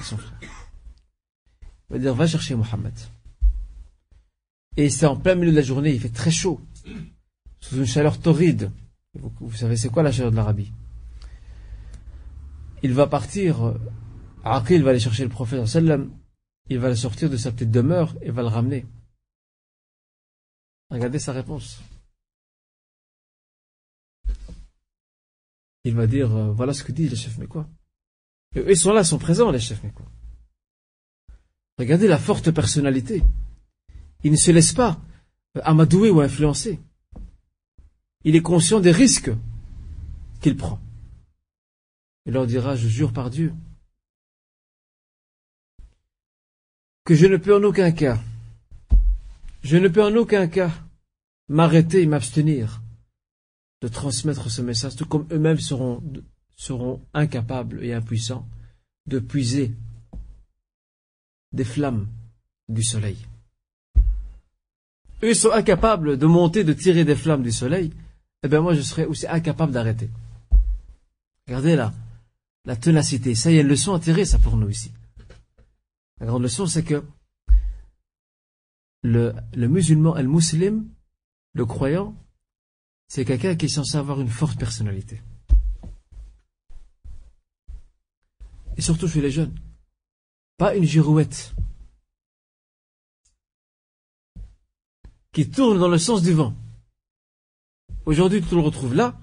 A: son frère. Il va dire, va chercher Mohammed. Et c'est en plein milieu de la journée, il fait très chaud, sous une chaleur torride. Vous, savez, c'est quoi la chaleur de l'Arabie? Il va partir, Aqil va aller chercher le prophète, il va le sortir de sa petite demeure et va le ramener. Regardez sa réponse. Il va dire, euh, voilà ce que dit le chef, mais quoi ils sont là, ils sont présents, les chefs quoi Regardez la forte personnalité. Il ne se laisse pas amadouer ou influencer. Il est conscient des risques qu'il prend. Il leur dira, je jure par Dieu, que je ne peux en aucun cas, je ne peux en aucun cas m'arrêter et m'abstenir de transmettre ce message, tout comme eux-mêmes seront seront incapables et impuissants de puiser des flammes du soleil. Eux sont incapables de monter, de tirer des flammes du soleil, eh bien moi je serais aussi incapable d'arrêter. Regardez là, la ténacité. Ça y est, une leçon atterrée, ça pour nous ici. La grande leçon, c'est que le, le musulman, le musulman, le croyant, c'est quelqu'un qui est censé avoir une forte personnalité. Et surtout chez les jeunes. Pas une girouette qui tourne dans le sens du vent. Aujourd'hui, tu le retrouves là,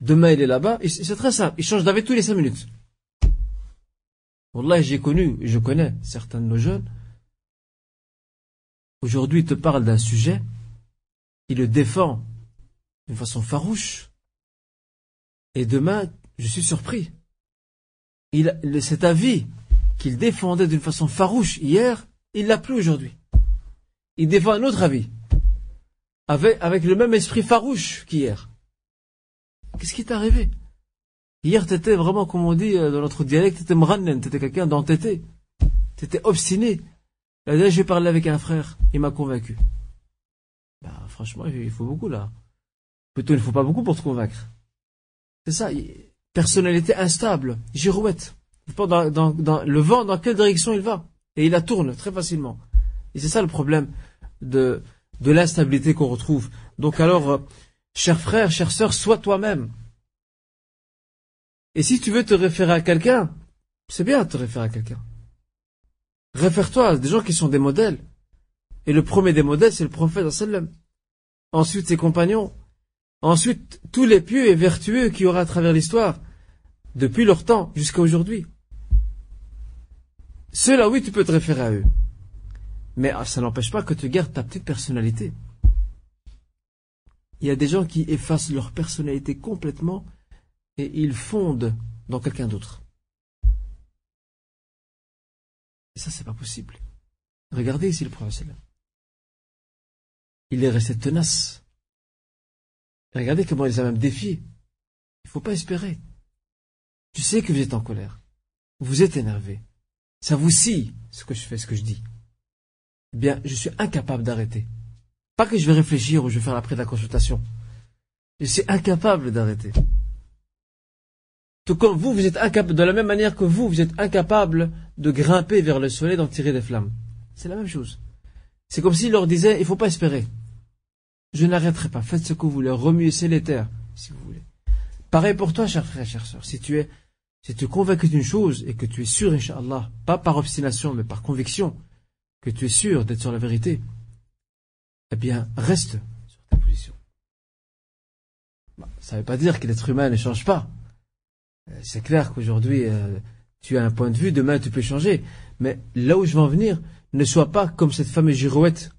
A: demain il est là-bas, c'est très simple, il change d'avis tous les cinq minutes. Wallah, j'ai connu, je connais certains de nos jeunes. Aujourd'hui, il te parle d'un sujet, il le défend d'une façon farouche, et demain, je suis surpris. Il, cet avis qu'il défendait d'une façon farouche hier, il l'a plus aujourd'hui. Il défend un autre avis avec, avec le même esprit farouche qu'hier. Qu'est-ce qui t'est arrivé? Hier, tu étais vraiment, comme on dit euh, dans notre dialecte, t'étais mrannen, t'étais quelqu'un d'entêté. T'étais obstiné. Là, j'ai parlé avec un frère, il m'a convaincu. Bah, franchement, il faut beaucoup là. Plutôt, il ne faut pas beaucoup pour te convaincre. C'est ça, personnalité instable, girouette. Dans, le vent, dans quelle direction il va? Et il la tourne très facilement. Et c'est ça le problème de, de l'instabilité qu'on retrouve. Donc alors, euh, cher frère, chère sœur, sois toi-même. Et si tu veux te référer à quelqu'un, c'est bien de te référer à quelqu'un. Réfère-toi à des gens qui sont des modèles. Et le premier des modèles, c'est le prophète sallam. Ensuite, ses compagnons. Ensuite, tous les pieux et vertueux qui aura à travers l'histoire, depuis leur temps jusqu'à aujourd'hui. Ceux-là, oui, tu peux te référer à eux. Mais ah, ça n'empêche pas que tu gardes ta petite personnalité. Il y a des gens qui effacent leur personnalité complètement et ils fondent dans quelqu'un d'autre. Et ça, c'est pas possible. Regardez ici le prophète. Il est resté tenace. regardez comment il les a même défiés. Il ne faut pas espérer. Tu sais que vous êtes en colère. Vous êtes énervé. Ça vous scie ce que je fais, ce que je dis eh bien, je suis incapable d'arrêter. Pas que je vais réfléchir ou je vais faire après de la consultation. Je suis incapable d'arrêter. Tout comme vous, vous êtes incapable, de la même manière que vous, vous êtes incapable de grimper vers le soleil, d'en tirer des flammes. C'est la même chose. C'est comme s'il leur disait, il faut pas espérer. Je n'arrêterai pas. Faites ce que vous voulez. Remuez les terres, si vous voulez. Pareil pour toi, cher frère, chère sœur. Si tu es, si tu es convaincu d'une chose et que tu es sûr, Inch'Allah, pas par obstination, mais par conviction, que tu es sûr d'être sur la vérité, eh bien, reste sur ta position. ça ne veut pas dire que l'être humain ne change pas. Euh, c'est clair qu'aujourd'hui, euh, tu as un point de vue, demain tu peux changer. Mais là où je veux en venir, ne sois pas comme cette fameuse girouette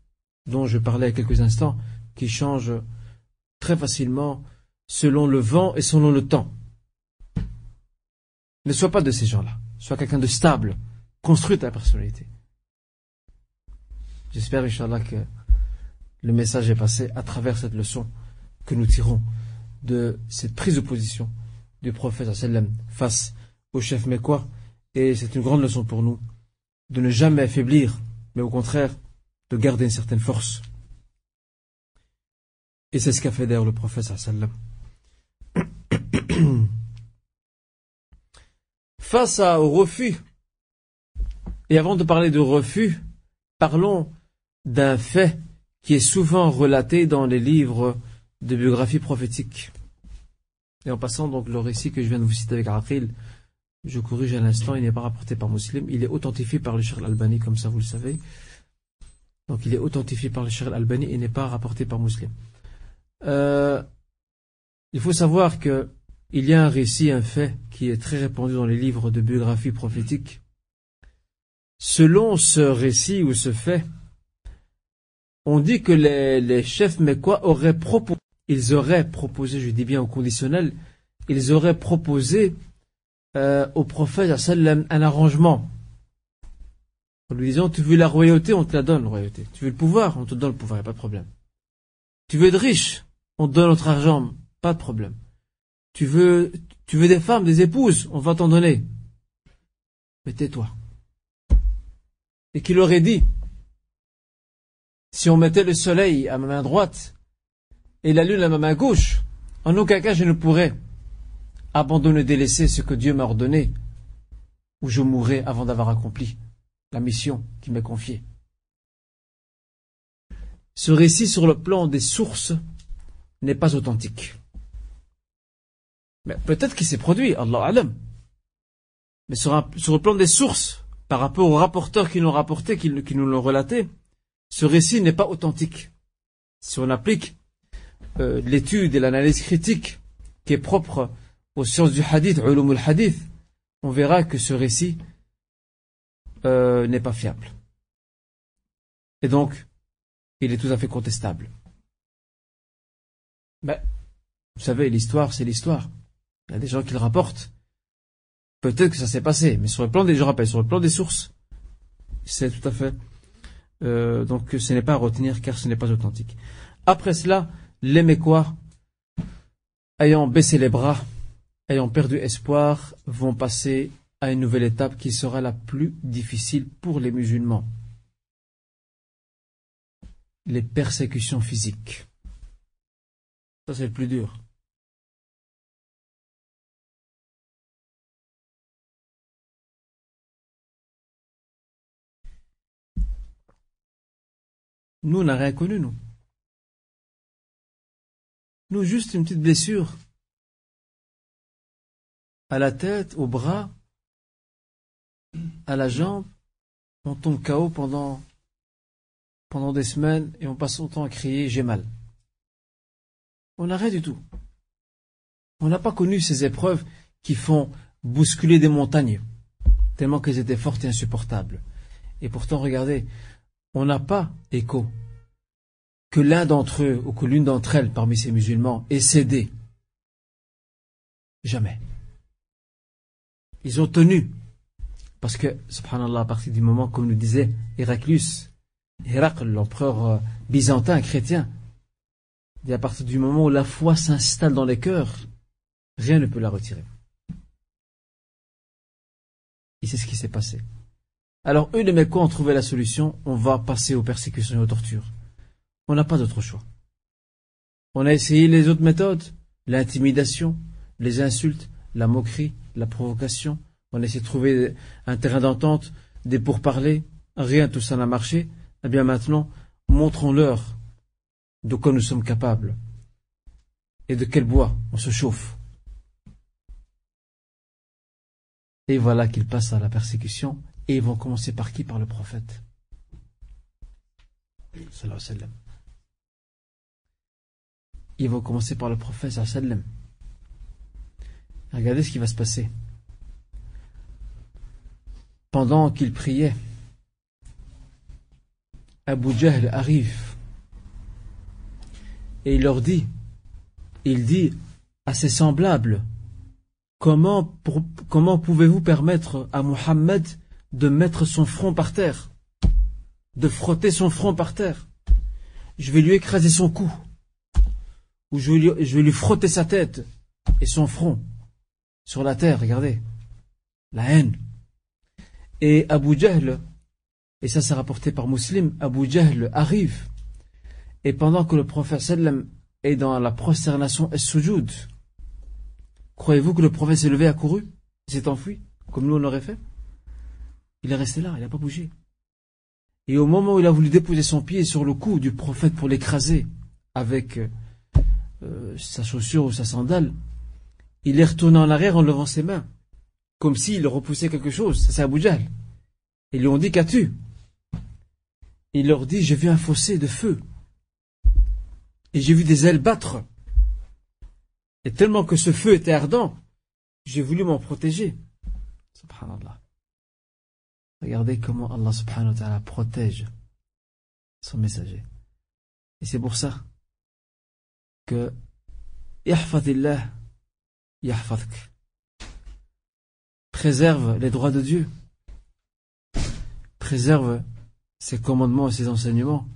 A: dont je parlais il y a quelques instants, qui change très facilement selon le vent et selon le temps. Ne sois pas de ces gens-là. Sois quelqu'un de stable. Construis ta personnalité. J'espère, Inch'Allah, que le message est passé à travers cette leçon que nous tirons de cette prise de position du prophète face au chef mécois. Et c'est une grande leçon pour nous de ne jamais affaiblir, mais au contraire, de garder une certaine force. Et c'est ce qu'a fait d'ailleurs le prophète sallam. (coughs) Face au refus, et avant de parler de refus, parlons d'un fait qui est souvent relaté dans les livres de biographie prophétique. Et en passant donc le récit que je viens de vous citer avec Aqil, je corrige à l'instant, il n'est pas rapporté par Muslim, il est authentifié par le Cheikh Al-Albani, comme ça vous le savez. Donc il est authentifié par le Cheikh Al-Albani et n'est pas rapporté par Muslim. Euh, il faut savoir que il y a un récit, un fait qui est très répandu dans les livres de biographie prophétique. Selon ce récit ou ce fait, on dit que les, chefs mécois auraient proposé, ils auraient proposé, je dis bien au conditionnel, ils auraient proposé euh, au prophète un arrangement. En lui disant, tu veux la royauté, on te la donne, la royauté. Tu veux le pouvoir, on te donne le pouvoir, il a pas de problème. Tu veux être riche, on te donne notre argent, pas de problème. Tu veux, tu veux des femmes, des épouses, on va t'en donner. Mais tais-toi. Et qu'il aurait dit, si on mettait le soleil à ma main droite et la lune à ma main gauche, en aucun cas je ne pourrais abandonner, délaisser ce que Dieu m'a ordonné, ou je mourrai avant d'avoir accompli la mission qui m'est confiée. Ce récit sur le plan des sources n'est pas authentique. Mais peut-être qu'il s'est produit, Allah alam. Mais sur, le plan des sources, par rapport aux rapporteurs qui l'ont rapporté, qui, nous l'ont relaté, ce récit n'est pas authentique. Si on applique euh, l'étude et l'analyse critique qui est propre aux sciences du hadith, ulum hadith, on verra que ce récit euh, n'est pas fiable. Et donc, il est tout à fait contestable. Mais, vous savez, l'histoire, c'est l'histoire. Il y a des gens qui le rapportent. Peut-être que ça s'est passé, mais sur le plan des, je rappelle, sur le plan des sources, c'est tout à fait. Euh, donc, ce n'est pas à retenir car ce n'est pas authentique. Après cela, les Mécois, ayant baissé les bras, ayant perdu espoir, vont passer à une nouvelle étape qui sera la plus difficile pour les musulmans. Les persécutions physiques. Ça, c'est le plus dur. Nous, on n'a rien connu, nous. Nous, juste une petite blessure à la tête, au bras, à la jambe. On tombe KO pendant, pendant des semaines et on passe son temps à crier j'ai mal. On n'a rien du tout. On n'a pas connu ces épreuves qui font bousculer des montagnes, tellement qu'elles étaient fortes et insupportables. Et pourtant, regardez, on n'a pas écho que l'un d'entre eux ou que l'une d'entre elles parmi ces musulmans ait cédé. Jamais. Ils ont tenu. Parce que, subhanallah, à partir du moment, comme nous disait Héraclius, Héracle, l'empereur euh, byzantin, chrétien, dit à partir du moment où la foi s'installe dans les cœurs, rien ne peut la retirer. Et c'est ce qui s'est passé. Alors eux, les Mécois ont trouvé la solution, on va passer aux persécutions et aux tortures. On n'a pas d'autre choix. On a essayé les autres méthodes, l'intimidation, les insultes, la moquerie, la provocation. On a essayé de trouver un terrain d'entente, des pourparlers. Rien, tout ça n'a marché. Eh bien maintenant, montrons-leur de quoi nous sommes capables et de quel bois on se chauffe. Et voilà qu'ils passent à la persécution et ils vont commencer par qui Par le prophète? Ils vont commencer par le prophète. Regardez ce qui va se passer. Pendant qu'il priait, Abu Jahl arrive et il leur dit, il dit à ses semblables, comment, comment pouvez-vous permettre à Muhammad de mettre son front par terre, de frotter son front par terre. Je vais lui écraser son cou. Ou je vais, lui, frotter sa tête et son front sur la terre, regardez, la haine. Et Abu Jahl, et ça c'est rapporté par Muslim, Abu Jahl arrive, et pendant que le prophète sallam est dans la prosternation et sujoud, croyez-vous que le prophète s'est levé, a couru, s'est enfui, comme nous on aurait fait? Il est resté là, il n'a pas bougé. Et au moment où il a voulu déposer son pied sur le cou du prophète pour l'écraser avec euh, sa chaussure ou sa sandale, il est retourné en arrière en levant ses mains, comme s'il repoussait quelque chose. C'est Abu Jahl. Ils lui ont dit Qu'as-tu? Il leur dit J'ai vu un fossé de feu. Et j'ai vu des ailes battre. Et tellement que ce feu était ardent, j'ai voulu m'en protéger. Subhanallah. Regardez comment Allah subhanahu wa ta'ala protège son messager. Et c'est pour ça que Yahfadillah Yahfadk. Préserve les droits de Dieu. Préserve ses commandements et ses enseignements.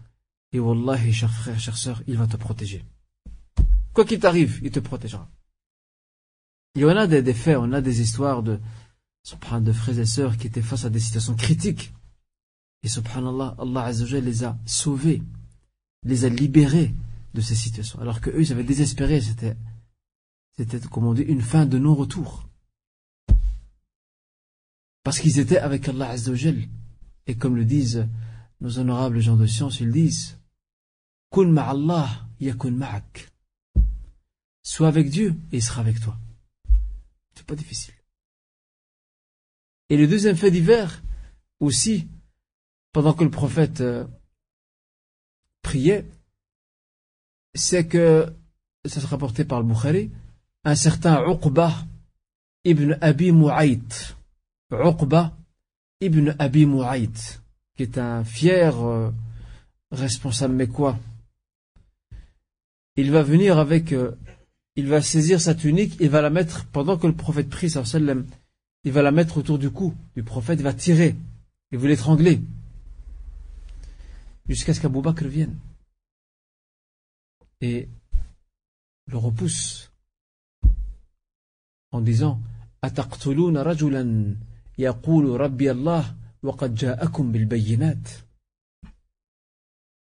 A: Et Wallahi, cher frère, chère sœur, il va te protéger. Quoi qu'il t'arrive, il te protégera. Il y en a des, faits, on a des histoires de, de frères et sœurs qui étaient face à des situations critiques. Et subhanallah, Allah les a sauvés, les a libérés de ces situations. Alors qu'eux, ils avaient désespéré, c'était, C'était, comme on dit, une fin de non-retour. Parce qu'ils étaient avec Allah Azzawajal. Et comme le disent nos honorables gens de science, ils disent Kun ma'allah yakun ma'ak. Sois avec Dieu et il sera avec toi. C'est pas difficile. Et le deuxième fait divers, aussi, pendant que le prophète euh, priait, c'est que, ça se rapporté par le Bukhari, un certain Uqba ibn Abi Mu'ayt, Uqba ibn Abi Mu'ayt, qui est un fier euh, responsable quoi il va venir avec, euh, il va saisir sa tunique, il va la mettre, pendant que le prophète prie, sallam, il va la mettre autour du cou du prophète, il va tirer, il veut l'étrangler, jusqu'à ce qu'Abou Bakr vienne. Et le repousse en disant rajulan rabbi Allah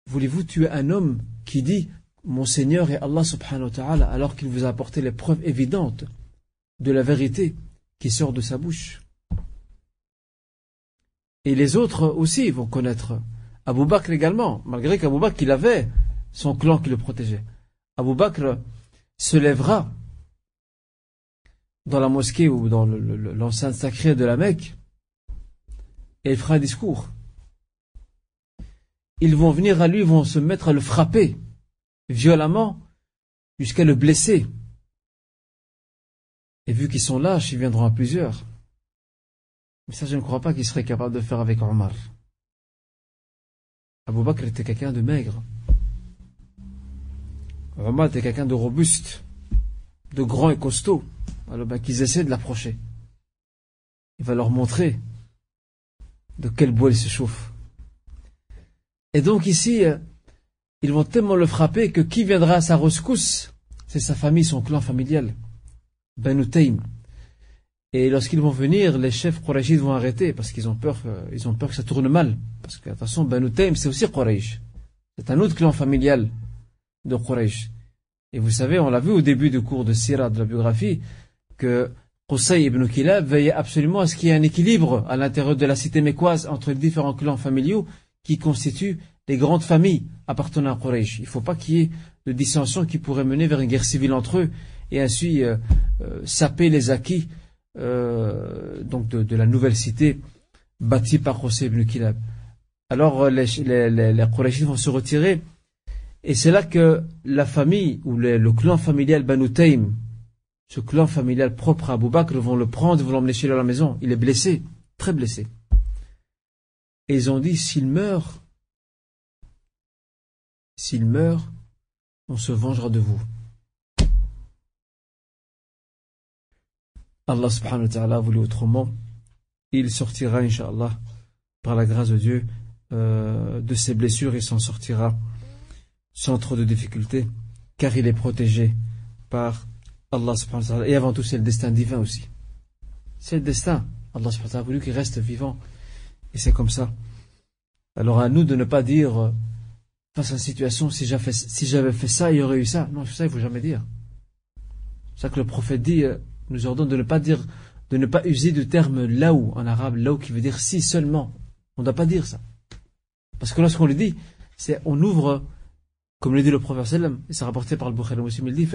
A: Voulez-vous tuer un homme qui dit Mon Seigneur est Allah subhanahu wa ta'ala alors qu'il vous a apporté les preuves évidentes de la vérité? Qui sort de sa bouche Et les autres aussi vont connaître. Abu Bakr également, malgré qu'Abu Bakr il avait son clan qui le protégeait. Abu Bakr se lèvera dans la mosquée ou dans l'enceinte sacrée de la Mecque et il fera un discours. Ils vont venir à lui, vont se mettre à le frapper violemment jusqu'à le blesser. Et vu qu'ils sont lâches, ils viendront à plusieurs. Mais ça, je ne crois pas qu'ils seraient capables de faire avec Omar. Abu Bakr était quelqu'un de maigre. Omar était quelqu'un de robuste, de grand et costaud. Alors ben, qu'ils essaient de l'approcher. Il va leur montrer de quel bois il se chauffe. Et donc ici, euh, ils vont tellement le frapper que qui viendra à sa rescousse? C'est sa famille, son clan familial, Ben Et lorsqu'ils vont venir, les chefs Qurayshites vont arrêter parce qu'ils ont peur, euh, ils ont peur que ça tourne mal. Parce que, attention, Ben c'est aussi Quraysh. C'est un autre clan familial de Quraysh. Et vous savez, on l'a vu au début du cours de Sirah de la biographie, que Qusay ibn Kilab veillait absolument à ce qu'il y ait un équilibre à l'intérieur de la cité mécoise entre les différents clans familiaux qui constituent les grandes familles appartenant à Quraysh. Il ne faut pas qu'il y ait de dissensions qui pourraient mener vers une guerre civile entre eux et ainsi euh, euh, saper les acquis euh, donc de, la nouvelle cité bâtie par Qusay ibn Kilab. Alors les, les, vont se retirer et c'est là que la famille ou le, clan familial Banu Taym ce clan familial propre à Bakr vont le prendre, vont l'emmener chez lui à la maison. Il est blessé, très blessé. Et ils ont dit, s'il meurt, s'il meurt, on se vengera de vous. Allah subhanahu wa ta'ala voulu autrement. Il sortira, inshallah, par la grâce de Dieu, euh, de ses blessures et s'en sortira sans trop de difficultés, car il est protégé par Allah subhanahu wa ta'ala. Et avant tout, c'est le destin divin aussi. C'est le destin. Allah subhanahu wa ta'ala a voulu qu'il reste vivant. Et c'est comme ça. Alors à nous de ne pas dire, euh, face à la situation, si j'avais fait ça, il y aurait eu ça. Non, ça, il ne faut jamais dire. C'est ça que le prophète dit, euh, nous ordonne de ne pas dire, de ne pas user du terme laou en arabe, laou qui veut dire si seulement. On ne doit pas dire ça. Parce que lorsqu'on le dit, c'est on ouvre comme le dit le prophète sallam, et c'est rapporté par le Bukhari Muslim, il dit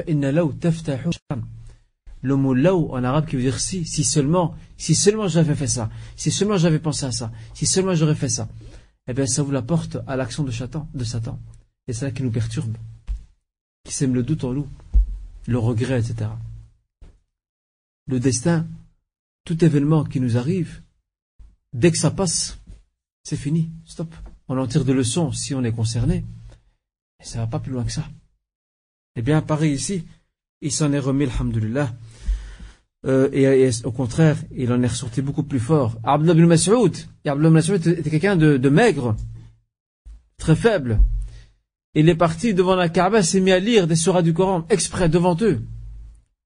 A: Le mot law en arabe qui veut dire si, si seulement, si seulement j'avais fait ça, si seulement j'avais pensé à ça, si seulement j'aurais fait ça, eh bien ça vous la porte à l'action de Satan, de Satan. Et c'est là qui nous perturbe, qui sème le doute en nous, le regret, etc. Le destin, tout événement qui nous arrive, dès que ça passe, c'est fini, stop. On en tire de leçons si on est concerné. Et ça va pas plus loin que ça. Eh bien, pareil ici, il s'en est remis, alhamdulillah. Euh, et, au contraire, il en est ressorti beaucoup plus fort. Abdullah ibn Mas'ud, Abdullah était quelqu'un de, maigre, très faible. Il est parti devant la Kaaba, s'est mis à lire des surahs du Coran, exprès devant eux.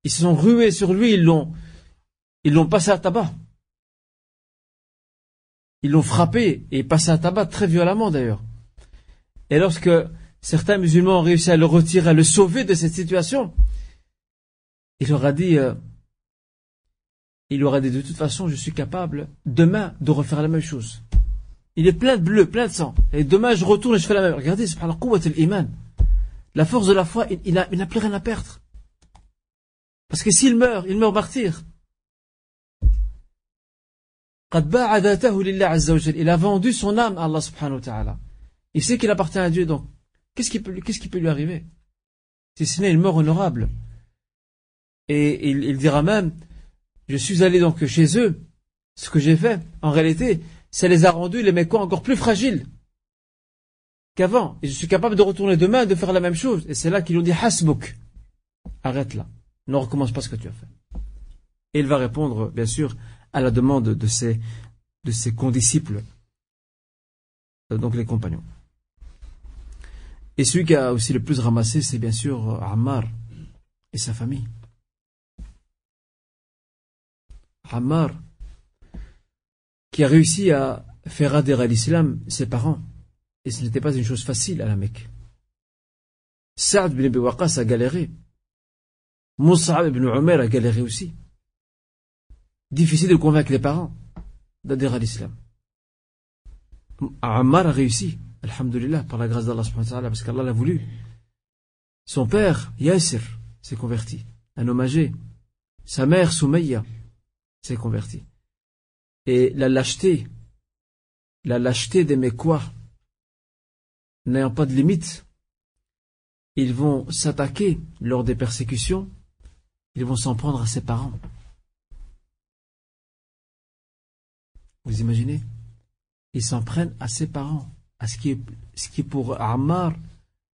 A: Ils se sont rués sur lui, ils l'ont, ils l'ont passé à tabac. Ils l'ont frappé et passé à tabac très violemment d'ailleurs. Et lorsque certains musulmans ont réussi à le retirer, à le sauver de cette situation. il aura dit, euh, il aura dit de toute façon, je suis capable demain de refaire la même chose. Il est plein de bleu, plein de sang. Et demain, je retourne et je fais la même. Regardez, c'est iman. La force de la foi, il n'a plus rien à perdre. Parce que s'il meurt, il meurt martyr. Il a vendu son âme à Allah subhanahu wa ta'ala. Il sait qu'il appartient à Dieu, donc qu'est-ce qui peut, lui arriver? Si ce n'est une mort honorable. Et il, dira même, je suis allé donc chez eux, ce que j'ai fait, en réalité, ça les a rendus, les Mécois, encore plus fragiles qu'avant. Et je suis capable de retourner demain de faire la même chose. Et c'est là qu'ils ont dit, hasbouk. Arrête là. Ne recommence pas ce que tu as fait. Et il va répondre, bien sûr, à la demande de ses, de ses condisciples, euh, donc les compagnons. Et celui qui a aussi le plus ramassé, c'est bien sûr Ammar et sa famille. Ammar, qui a réussi à faire adhérer à l'islam ses parents. Et ce n'était pas une chose facile à la Mecque. Saad bin Abi a galéré. Moussa ibn Umar a galéré aussi. Difficile de convaincre les parents d'adhérer à l'islam. Ammar a réussi, alhamdulillah, par la grâce d'Allah parce qu'Allah l'a voulu. Son père, Yasir, s'est converti, un homme âgé. Sa mère, Soumeya, s'est convertie. Et la lâcheté, la lâcheté des Mécois, n'ayant pas de limite, ils vont s'attaquer lors des persécutions, ils vont s'en prendre à ses parents. Vous imaginez? Ils s'en prennent à ses parents, à ce qui est, pour Ammar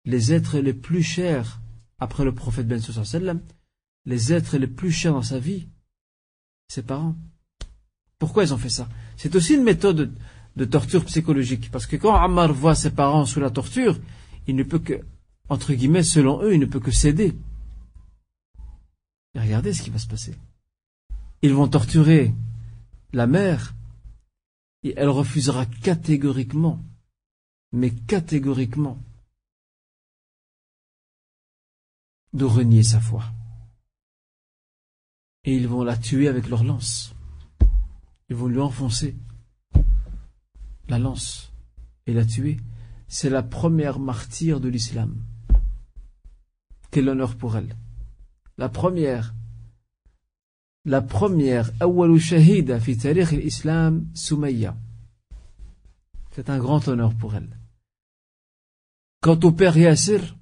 A: les êtres les plus chers après le prophète Ben sallam, les êtres les plus chers dans sa vie, ses parents. Pourquoi ils ont fait ça? C'est aussi une méthode de, torture psychologique, parce que quand Ammar voit ses parents sous la torture, il ne peut que, entre guillemets, selon eux, il ne peut que céder. Regardez ce qui va se passer. Ils vont torturer la mère, et elle refusera catégoriquement, mais catégoriquement, de renier sa foi. Et ils vont la tuer avec leur lance. Ils vont lui enfoncer la lance et la tuer. C'est la première martyre de l'islam. Quel honneur pour elle. La première, la première, shahida fi l'islam, Soumaïa. C'est un grand honneur pour elle. Quant au père Yassir,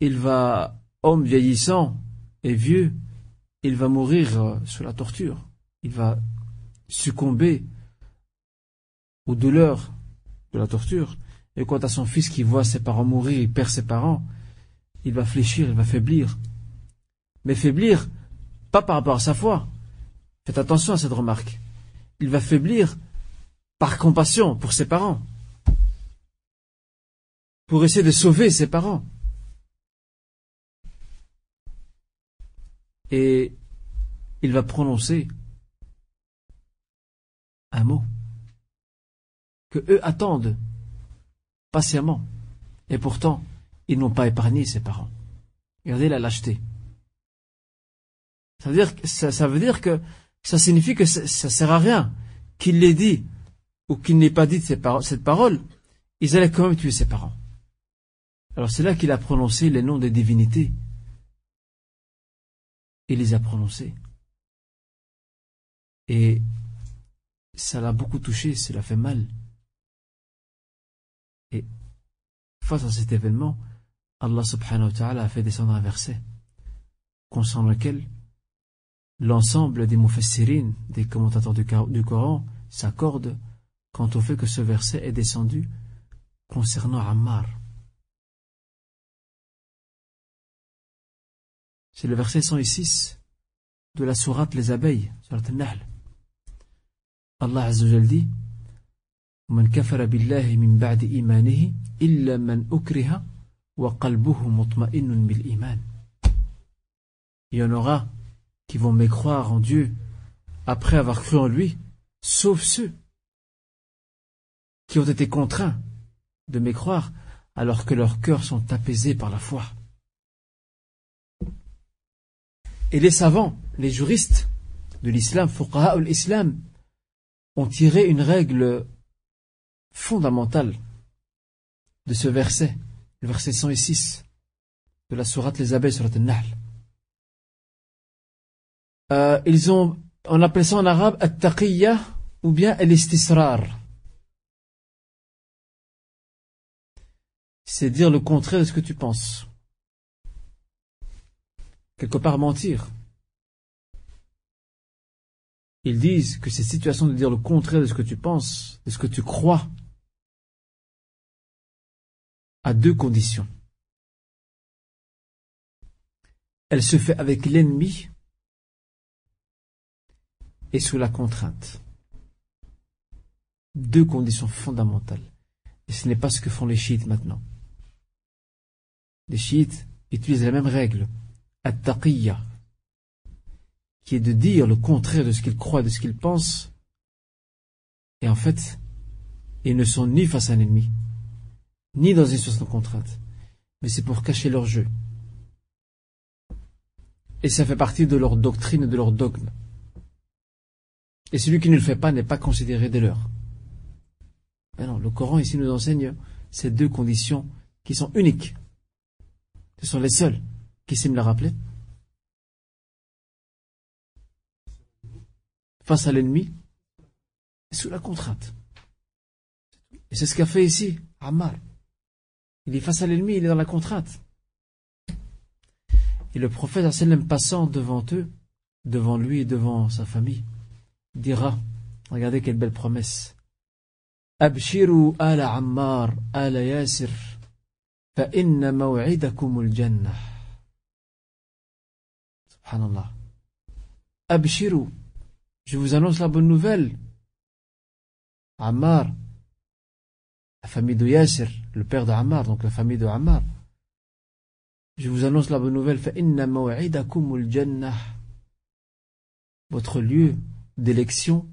A: il va, homme vieillissant et vieux, il va mourir euh, sous la torture. Il va succomber aux douleurs de la torture. Et quant à son fils qui voit ses parents mourir, il perd ses parents, il va fléchir, il va faiblir mais faiblir pas par rapport à sa foi. Faites attention à cette remarque. Il va faiblir par compassion pour ses parents, pour essayer de sauver ses parents. Et il va prononcer un mot que eux attendent patiemment. Et pourtant, ils n'ont pas épargné ses parents. Regardez la lâcheté. Ça veut dire, ça, ça veut dire que ça signifie que ça, ça sert à rien qu'il l'ait dit ou qu'il n'ait pas dit cette parole. Ils allaient quand même tuer ses parents. Alors c'est là qu'il a prononcé les noms des divinités. Il les a prononcés. Et ça l'a beaucoup touché, cela fait mal. Et face à cet événement, Allah subhanahu wa ta'ala a fait descendre un verset concernant lequel L'ensemble des mufassirin, des commentateurs du Coran, s'accordent quant au fait que ce verset est descendu concernant Ammar. C'est le verset 106 de la sourate Les Abeilles, surat al-Nahl. Allah Azza wa dit من كفر بالله من بعد إيمانه إلا من أكره وقلبه مطمئن بالإيمان. Il y en aura qui vont mécroire en Dieu après avoir cru en lui, sauf ceux qui ont été contraints de mécroire alors que leurs cœurs sont apaisés par la foi. Et les savants, les juristes de l'islam, fuqaha l'islam, ont tiré une règle fondamentale de ce verset, le verset 106 de la sourate Les abeilles, sur Al-Nahl. Euh, ils ont, on appelle ça en arabe at-taqiyya ou bien al-istisrar. C'est dire le contraire de ce que tu penses. Quelque part mentir. Ils disent que cette situation de dire le contraire de ce que tu penses, de ce que tu crois, a deux conditions. Elle se fait avec l'ennemi et sous la contrainte. Deux conditions fondamentales. Et ce n'est pas ce que font les chiites maintenant. Les chiites utilisent la même règle, at-taqiyya, qui est de dire le contraire de ce qu'ils croient, de ce qu'ils pensent. Et en fait, ils ne sont ni face à un ennemi, ni dans une situation de contrainte, mais c'est pour cacher leur jeu. Et ça fait partie de leur doctrine, de leur dogme. Et celui qui ne le fait pas n'est pas considéré des leurs. Mais non, le Coran ici nous enseigne ces deux conditions qui sont uniques. Ce sont les seules qui s'aiment la rappeler. Face à l'ennemi, sous la contrainte. Et c'est ce qu'a fait ici Ammar. Il est face à l'ennemi, il est dans la contrainte. Et le prophète passant devant eux, devant lui et devant sa famille, dira, regardez quelle belle promesse. Abshiru ala Ammar, ala Yasir, fa inna maw'idakum al-jannah. Subhanallah. Abshiru, je vous annonce la bonne nouvelle. Ammar, la famille de Yasir, le père de Ammar, donc la famille de Ammar. Je vous annonce la bonne nouvelle. Votre lieu d'élection,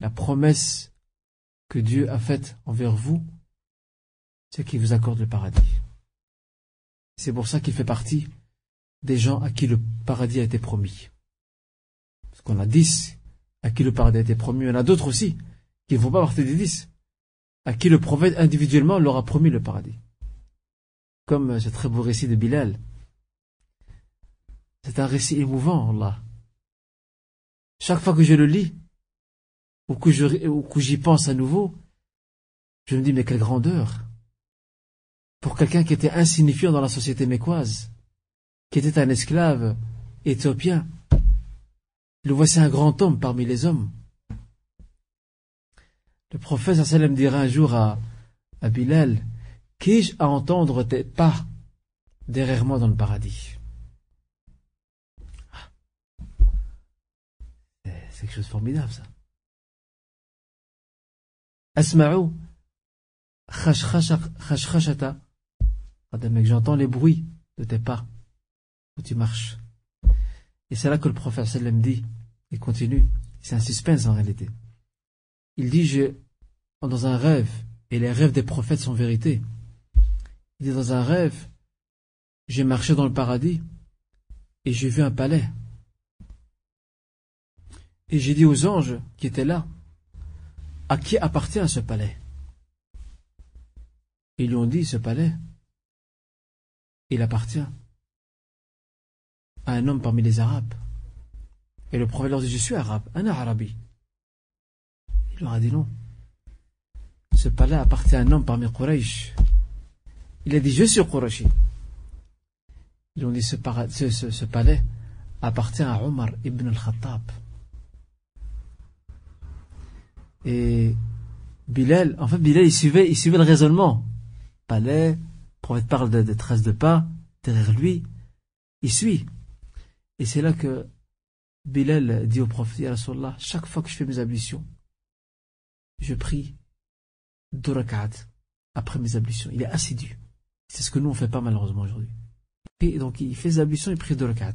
A: la promesse que Dieu a faite envers vous, c'est qu'il vous accorde le paradis. C'est pour ça qu'il fait partie des gens à qui le paradis a été promis. Parce qu'on a dix à qui le paradis a été promis. Il y en a d'autres aussi qui ne font pas partie des dix, à qui le prophète individuellement leur a promis le paradis comme ce très beau récit de Bilal. C'est un récit émouvant, Allah. Chaque fois que je le lis, ou que j'y pense à nouveau, je me dis, mais quelle grandeur Pour quelqu'un qui était insignifiant dans la société mécoise, qui était un esclave éthiopien, le voici un grand homme parmi les hommes. Le prophète sallam dira un jour à, Bilal, Qu'ai-je à entendre tes pas derrière moi dans le paradis ah. C'est quelque chose de formidable, ça. Asma'u khashkhashata. mec, j'entends les bruits de tes pas où tu marches. Et c'est là que le prophète sallam dit, et continue, c'est un suspense en réalité. Il dit, dans un rêve, et les rêves des prophètes sont vérité. Il dit dans un rêve, j'ai marché dans le paradis et j'ai vu un palais. Et j'ai dit aux anges qui étaient là, à qui appartient ce palais? Ils lui ont dit, ce palais, il appartient à un homme parmi les Arabes. Et le prophète leur dit, je suis arabe, un arabi. Il leur a dit non. Ce palais appartient à un homme parmi Quraysh. Il a dit, je suis Qurashi. Ils ont dit, ce, palais appartient à Omar ibn al-Khattab. Et Bilal, en fait, Bilal, il suivait, il suivait le raisonnement. Palais, prophète parle de, de traces de pas, derrière lui, il suit. Et c'est là que Bilal dit au prophète, Rasulallah, chaque fois que je fais mes ablutions, je prie deux après mes ablutions. Il est assidu. C'est ce que nous on fait pas malheureusement aujourd'hui. Et donc il fait ablutions et prie de rakat.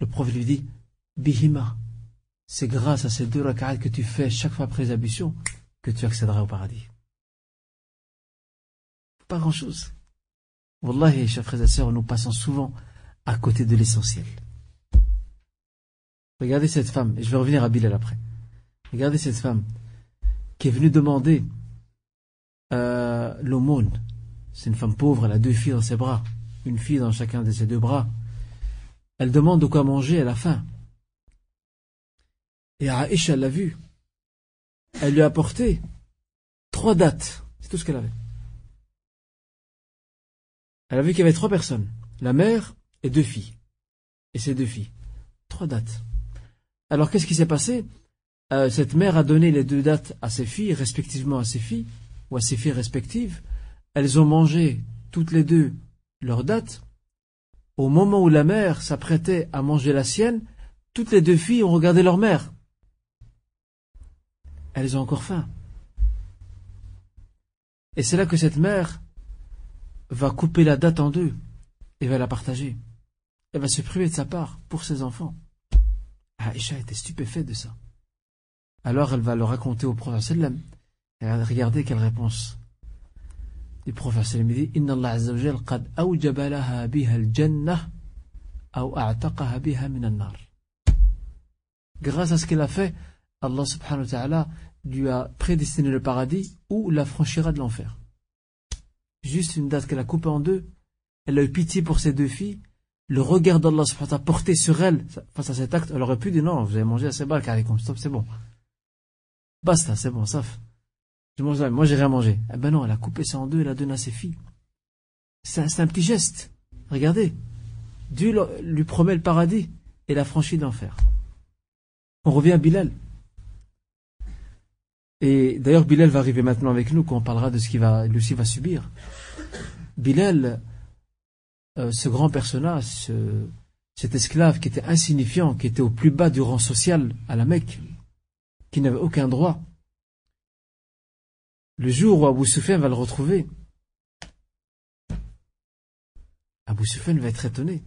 A: Le prophète lui dit, Bihima, c'est grâce à ces deux rakats que tu fais chaque fois après les ablutions que tu accéderas au paradis. Pas grand chose. Wallahi, chers frères et sœurs, nous passons souvent à côté de l'essentiel. Regardez cette femme, et je vais revenir à Bilal après. Regardez cette femme qui est venue demander euh, l'aumône. C'est une femme pauvre, elle a deux filles dans ses bras, une fille dans chacun de ses deux bras. Elle demande de quoi manger, elle a faim. Et Aïcha l'a vu. Elle lui a apporté trois dates. C'est tout ce qu'elle avait. Elle a vu qu'il y avait trois personnes. La mère et deux filles. Et ses deux filles. Trois dates. Alors qu'est-ce qui s'est passé? Euh, Cette mère a donné les deux dates à ses filles, respectivement à ses filles, ou à ses filles respectives. Elles ont mangé toutes les deux leurs dates. Au moment où la mère s'apprêtait à manger la sienne, toutes les deux filles ont regardé leur mère. Elles ont encore faim. Et c'est là que cette mère va couper la date en deux et va la partager. Elle va se priver de sa part pour ses enfants. Aïcha était stupéfaite de ça. Alors elle va le raconter au prophète sallam. Et regardez quelle réponse. Le prophète dit Inna Allah azza wa al-jannah biha min Grâce à ce qu'elle a fait, Allah subhanahu wa ta'ala lui a prédestiné le paradis ou la franchira de l'enfer. Juste une date qu'elle a coupée en deux, elle a eu pitié pour ses deux filles, le regard d'Allah a porté sur elle face à cet acte, elle aurait pu dire non, vous avez mangé assez bas, comme stop, c'est bon. Basta, c'est bon, sauf. Je mange, moi j'ai rien mangé. Eh ben non, elle a coupé ça en deux, elle a donné à ses filles. C'est un, petit geste. Regardez. Dieu lui promet le paradis et la franchit d'enfer. On revient à Bilal. Et d'ailleurs, Bilal va arriver maintenant avec nous quand on parlera de ce qu'il va, lui va subir. Bilal, euh, ce grand personnage, cet esclave qui était insignifiant, qui était au plus bas du rang social à la Mecque, qui n'avait aucun droit. Le jour où Abu Sufyan va le retrouver, Abu Sufyan va être étonné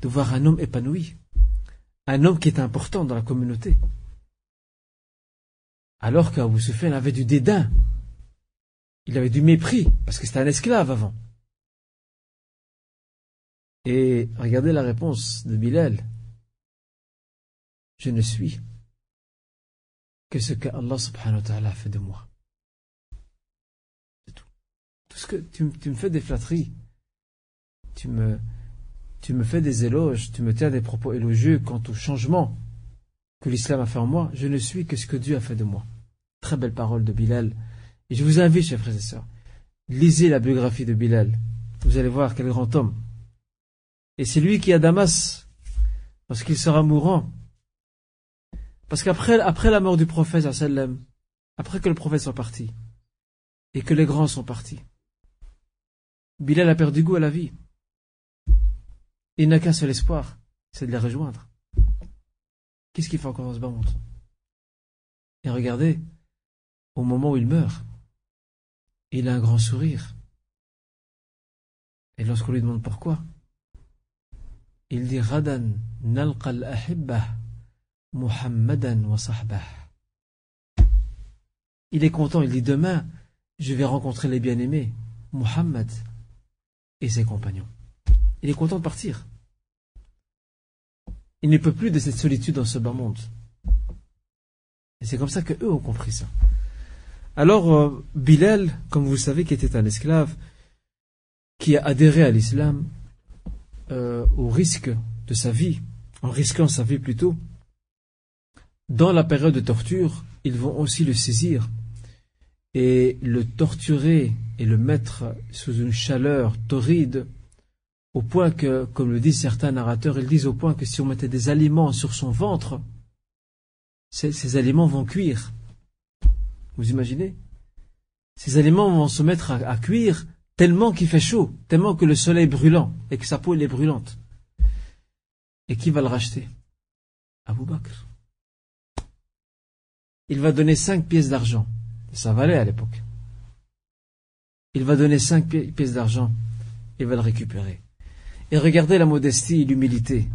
A: de voir un homme épanoui, un homme qui est important dans la communauté. Alors qu'Abu Sufyan avait du dédain, il avait du mépris, parce que c'était un esclave avant. Et regardez la réponse de Bilal. Je ne suis que ce que Allah subhanahu wa ta'ala a fait de moi. C'est tout. Tout ce que tu, me fais des flatteries, tu me, tu me fais des éloges, tu me tiens des propos élogieux quant au changement que l'islam a fait en moi, je ne suis que ce que Dieu a fait de moi. Très belle parole de Bilal. Et je vous invite, chers frères et sœurs, lisez la biographie de Bilal. Vous allez voir quel grand homme. Et c'est lui qui a Damas, parce qu'il sera mourant. Parce qu'après après la mort du prophète, après que le prophète soit parti, et que les grands sont partis, Bilal a perdu goût à la vie. Il n'a qu'un seul espoir, c'est de les rejoindre. Qu'est-ce qu'il fait encore dans ce bas Et regardez, au moment où il meurt, il a un grand sourire. Et lorsqu'on lui demande pourquoi, il dit Radan Muhammadan. Il est content, il dit demain, je vais rencontrer les bien-aimés, Muhammad et ses compagnons. Il est content de partir. Il ne peut plus de cette solitude dans ce bas monde. Et c'est comme ça que eux ont compris ça. Alors, euh, Bilal, comme vous savez, qui était un esclave, qui a adhéré à l'islam, euh, au risque de sa vie, en risquant sa vie plutôt, dans la période de torture, ils vont aussi le saisir et le torturer et le mettre sous une chaleur torride, au point que, comme le disent certains narrateurs, ils disent au point que si on mettait des aliments sur son ventre, ces, aliments vont cuire. Vous imaginez? Ces aliments vont se mettre à cuire tellement qu'il fait chaud, tellement que le soleil est brûlant et que sa peau est brûlante. Et qui va le racheter? Abu Bakr. Il va donner cinq pièces d'argent. Ça valait à l'époque. Il va donner cinq pièces d'argent et va le récupérer. Et regardez la modestie et l'humilité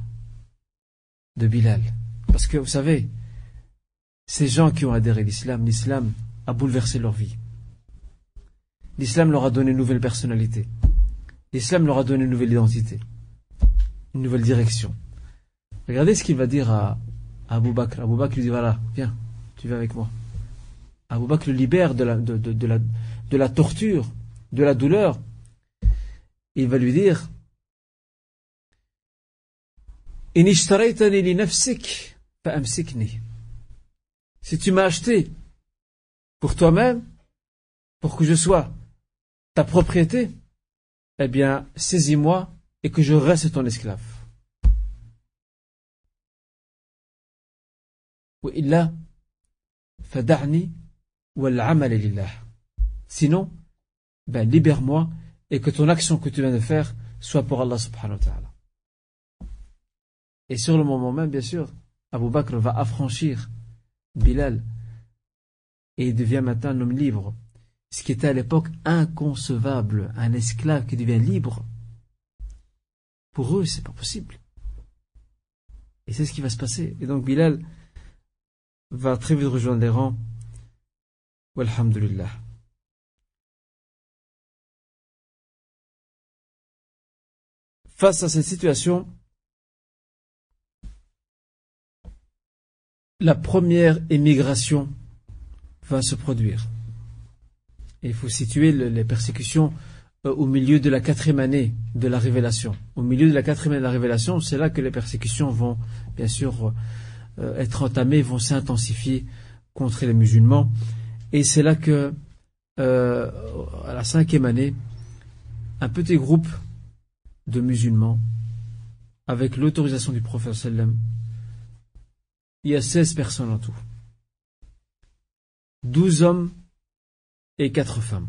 A: de Bilal. Parce que vous savez, ces gens qui ont adhéré à l'islam, l'islam a bouleversé leur vie. L'islam leur a donné une nouvelle personnalité. L'islam leur a donné une nouvelle identité. une nouvelle direction. Regardez ce qu'il va dire à, Abu Bakr. Abu Bakr lui dit voilà, viens, tu vas avec moi. Abu Bakr le libère de la, de, la, de la torture, de la douleur. il va lui dire si tu m'as acheté pour toi-même, pour que je sois ta propriété, eh bien, saisis-moi et que je reste ton esclave. Sinon, ben, libère-moi et que ton action que tu viens de faire soit pour Allah subhanahu wa ta'ala. Et sur le moment même, bien sûr, Abu Bakr va affranchir Bilal et devient maintenant un homme libre. Ce qui était à l'époque inconcevable, un esclave qui devient libre. Pour eux, c'est pas possible. Et c'est ce qui va se passer. Et donc Bilal va très vite rejoindre les rangs. Walhamdulillah. Face à cette situation, la première émigration va se produire. il faut situer les persécutions euh, au milieu de la quatrième année de la révélation. Au milieu de la quatrième année de la révélation, c'est là que les persécutions vont, bien sûr, euh, être entamées, vont s'intensifier contre les musulmans. Et c'est là que, euh, à la cinquième année, un petit groupe de musulmans, avec l'autorisation du prophète il y a 16 personnes en tout. 12 hommes et 4 femmes.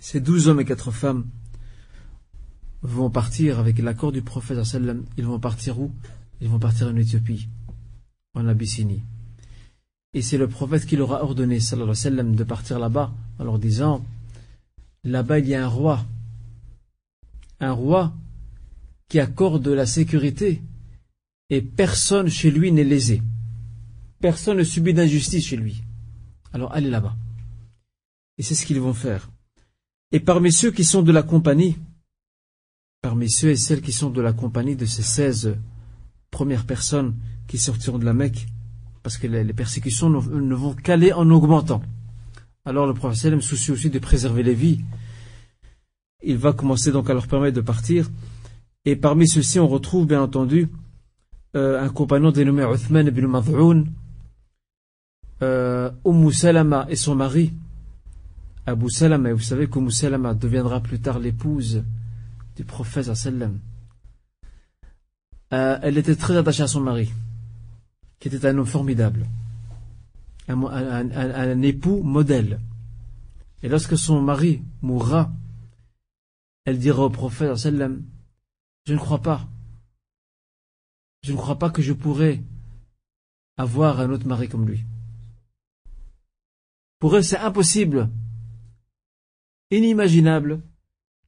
A: Ces 12 hommes et 4 femmes vont partir avec l'accord du prophète. Ils vont partir où? Ils vont partir en Éthiopie, en Abyssinie. Et c'est le prophète qui leur a ordonné de partir là-bas en leur disant Là-bas il y a un roi, un roi qui accorde la sécurité et personne chez lui n'est lésé. Personne ne subit d'injustice chez lui. Alors allez là-bas. Et c'est ce qu'ils vont faire. Et parmi ceux qui sont de la compagnie, parmi ceux et celles qui sont de la compagnie de ces seize premières personnes qui sortiront de la Mecque, parce que les, persécutions ne, vont qu'aller en augmentant. Alors le prophète soucie aussi de préserver les vies. Il va commencer donc à leur permettre de partir. Et parmi ceux-ci, on retrouve bien entendu euh, un compagnon dénommé Uthman ibn Mad'oun, euh, Salama et son mari, Abu Salama, et vous savez qu'Umm Salama deviendra plus tard l'épouse du prophète sallam. Euh, elle était très attachée à son mari, qui était un homme formidable, un, époux modèle. Et lorsque son mari mourra, elle dira au prophète sallam, je ne crois pas je ne crois pas que je pourrais avoir un autre mari comme lui. Pour eux, c'est impossible, inimaginable,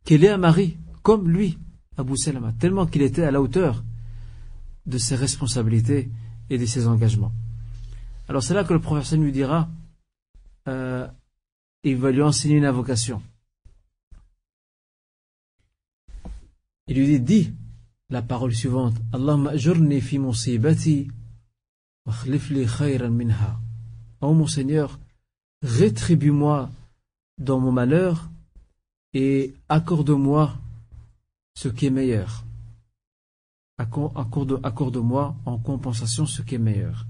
A: qu'elle ait un mari comme lui, Abu Salama, tellement qu'il était à la hauteur de ses responsabilités et de ses engagements. Alors c'est là que le professeur lui dira, euh, il va lui enseigner une invocation. Il lui dit, dis, la parole suivante Allahumma ajurni fi musibati wa li khayran minha. Oh mon Seigneur, rétribue-moi dans mon malheur et accorde-moi ce qui est meilleur. Accorde-moi en compensation ce qui est meilleur.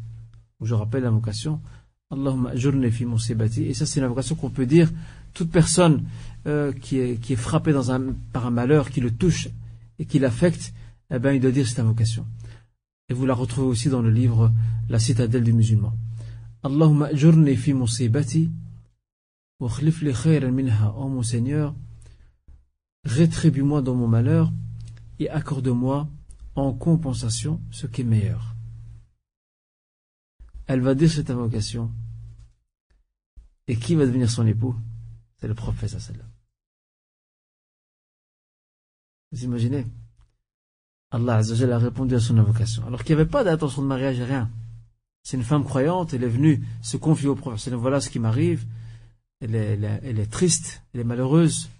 A: Je rappelle l'invocation Allahumma ajurni fi. Et ça, c'est l'invocation qu'on peut dire toute personne euh, qui, est, frappée par un malheur qui le touche et qui l'affecte eh bien, il doit dire cette invocation. Et vous la retrouvez aussi dans le livre La citadelle du musulman. Allahumma ajurni fi musibati wa li khayran minha. Oh mon Seigneur, rétribue-moi dans mon malheur et accorde-moi en compensation ce qui est meilleur. Elle va dire cette invocation. Et qui va devenir son époux? C'est le prophète sallallahu Vous imaginez? Allah a répondu à son invocation. Alors qu'il n'y avait pas d'intention de mariage, rien. C'est une femme croyante, elle est venue se confier au prophète. Voilà ce qui m'arrive. Elle est, triste, elle est malheureuse.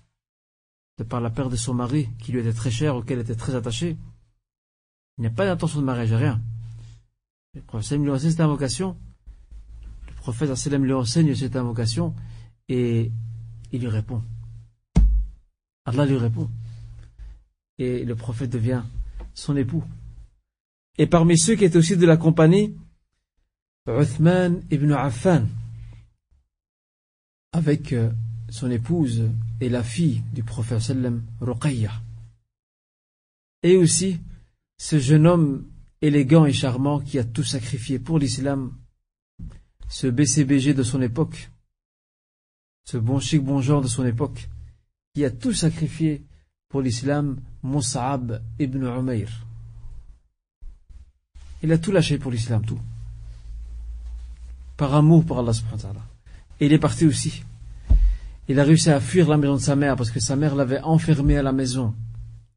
A: de par la perte de son mari, qui lui était très cher, auquel elle était très attachée. Il n'y a pas d'intention de mariage, rien. Le prophète lui enseigne cette invocation. Le prophète lui enseigne cette invocation et il lui répond. Allah lui répond. Et le prophète devient son époux. Et parmi ceux qui étaient aussi de la compagnie, Uthman ibn Affan, avec euh, son épouse et la fille du prophète sallam, Ruqayya. Et aussi ce jeune homme élégant et charmant qui a tout sacrifié pour l'islam, ce BCBG de son époque, ce bon chic bon genre de son époque, qui a tout sacrifié pour l'islam, Mus'ab ibn Umayr. Il a tout lâché pour l'islam, tout. Par amour pour Allah subhanahu. Et il est parti aussi. Il a réussi à fuir la maison de sa mère parce que sa mère l'avait enfermé à la maison.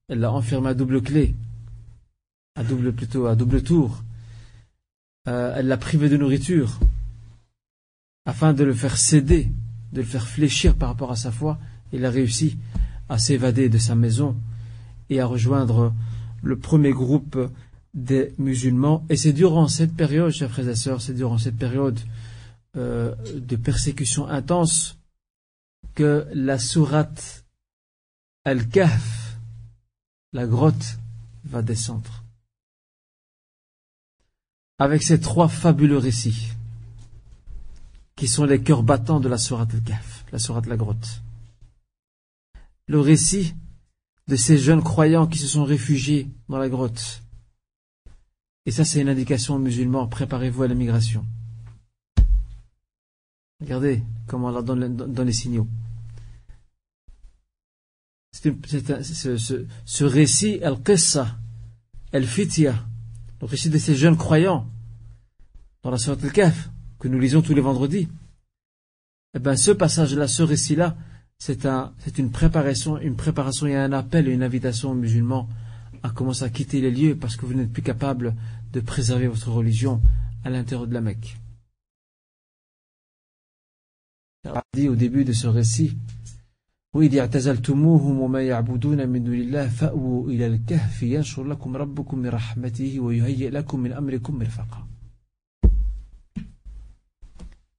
A: Elle l'a enfermé à double clé. À double, plutôt, à double tour. Euh, elle l'a privé de nourriture. Afin de le faire céder, de le faire fléchir par rapport à sa foi. Il a réussi à s'évader de sa maison et à rejoindre le premier groupe des musulmans. Et c'est durant cette période, chers frères et sœurs, c'est durant cette période euh, de persécution intense que la sourate Al-Kahf, la grotte, va descendre. Avec ces trois fabuleux récits, qui sont les cœurs battants de la sourate Al-Kahf, la sourate la grotte. Le récit de ces jeunes croyants qui se sont réfugiés dans la grotte. Et ça, c'est une indication aux musulmans, préparez-vous à l'émigration. Regardez comment Allah donne, les signaux. ce, récit, Al-Qissa, Al-Fitya, le récit de ces jeunes croyants, dans la Surat Al-Kahf, que nous lisons tous les vendredis, eh bien, ce passage-là, ce récit-là, c'est un, une préparation, une préparation et un appel et une invitation aux musulmans à commencer à quitter les lieux parce que vous n'êtes plus capable de préserver votre religion à l'intérieur de la Mecque. Il dit au début de ce récit وإذ اعتزلتموهم وما يعبدون من دون الله فأووا إلى الكهف ينشر لكم ربكم من رحمته ويهيئ لكم من أمركم مرفقا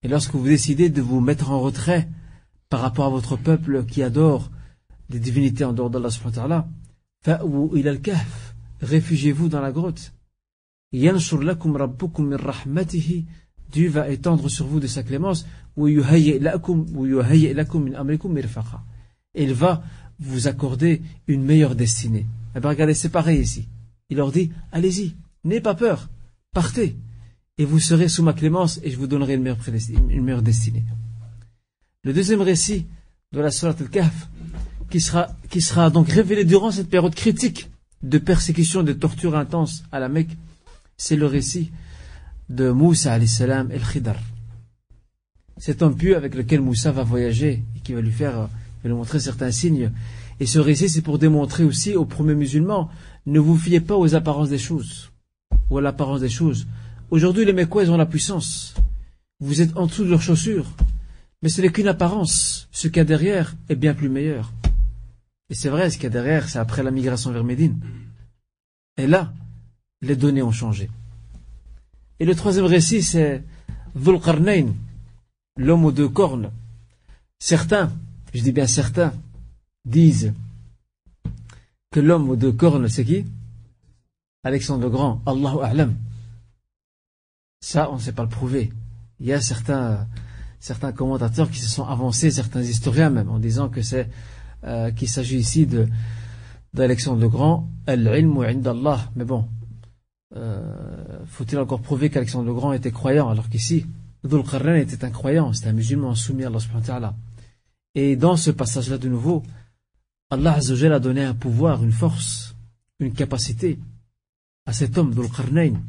A: Et lorsque vous décidez de vous mettre en retrait par rapport à votre peuple qui adore les divinités en dehors d'Allah subhanahu wa ta'ala, fa'ou ila al-kahf, réfugiez-vous dans la grotte. Dieu va étendre sur vous de sa clémence, il va vous accorder une meilleure destinée. Eh bien, regardez, c'est pareil ici. Il leur dit, allez-y, n'ayez pas peur, partez, et vous serez sous ma clémence, et je vous donnerai une meilleure, destinée. Le deuxième récit de la Surat al-Kahf, qui sera, qui sera donc révélé durant cette période critique de persécution, de torture intense à la Mecque, c'est le récit de Moussa salam el Khidar. Cet homme pieux avec lequel Moussa va voyager et qui va lui faire, va lui montrer certains signes. Et ce récit, c'est pour démontrer aussi aux premiers musulmans, ne vous fiez pas aux apparences des choses, ou à l'apparence des choses. Aujourd'hui, les ils ont la puissance. Vous êtes en dessous de leurs chaussures. Mais ce n'est qu'une apparence. Ce qu'il y a derrière est bien plus meilleur. Et c'est vrai, ce qu'il y a derrière, c'est après la migration vers Médine. Et là, les données ont changé. Et le troisième récit, c'est Dhul l'homme aux deux cornes. Certains, je dis bien certains, disent que l'homme aux deux cornes, c'est qui? Alexandre le Grand, Allahu A'lam. Ça, on ne sait pas le prouver. Il y a certains, commentateurs qui se sont avancés, certains historiens même, en disant que c'est euh, qu'il s'agit ici d'Alexandre le Grand, al-ilmu indallah. Mais bon, faut-il encore prouver qu'Alexandre le Grand était croyant alors qu'ici, Dhul était un croyant, c'était un musulman soumis à Allah subhanahu. Et dans ce passage-là de nouveau, Allah a donné un pouvoir, une force, une capacité à cet homme Dhul Qarnayn.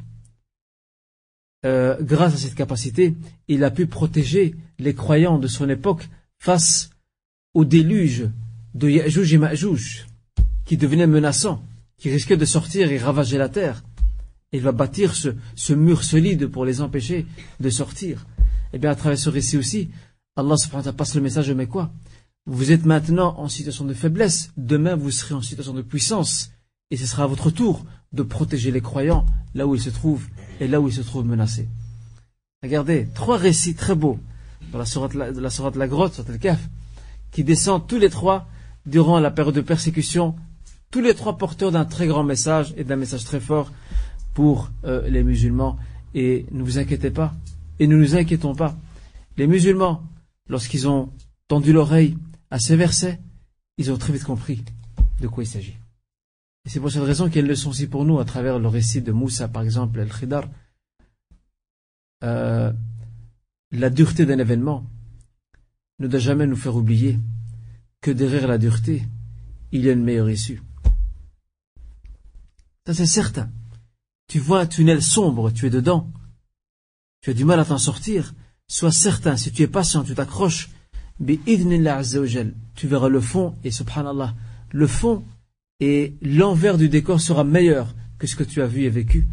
A: Euh, grâce à cette capacité, il a pu protéger les croyants de son époque face au déluge de Ya'juj et Ma'juj, qui devenait menaçant, qui risquait de sortir et ravager la terre. Il va bâtir ce, mur solide pour les empêcher de sortir. Et eh bien, à travers ce récit aussi, Allah subhanahu wa ta'ala passe le message, mais quoi? Vous êtes maintenant en situation de faiblesse, demain vous serez en situation de puissance, et ce sera à votre tour de protéger les croyants là où ils se trouvent et là où ils se trouvent menacés. Regardez, trois récits très beaux dans la sourate de la, sourate de la grotte, sur le Kaf, qui descendent tous les trois durant la période de persécution, tous les trois porteurs d'un très grand message et d'un message très fort pour euh, les musulmans. Et ne vous inquiétez pas, et ne nous inquiétons pas. Les musulmans, lorsqu'ils ont tendu l'oreille à ces versets, ils ont très vite compris de quoi il s'agit. Et c'est pour cette raison qu'il y a une aussi pour nous à travers le récit de Moussa, par exemple, El-Khidar. Euh, la dureté d'un événement ne doit jamais nous faire oublier que derrière la dureté, il y a une meilleure issue. Ça c'est certain. Tu vois un tunnel sombre, tu es dedans. Tu as du mal à t'en sortir. Sois certain, si tu es patient, tu t'accroches, tu verras le fond, et subhanallah, le fond et l'envers du décor sera meilleur que ce que tu as vu et vécu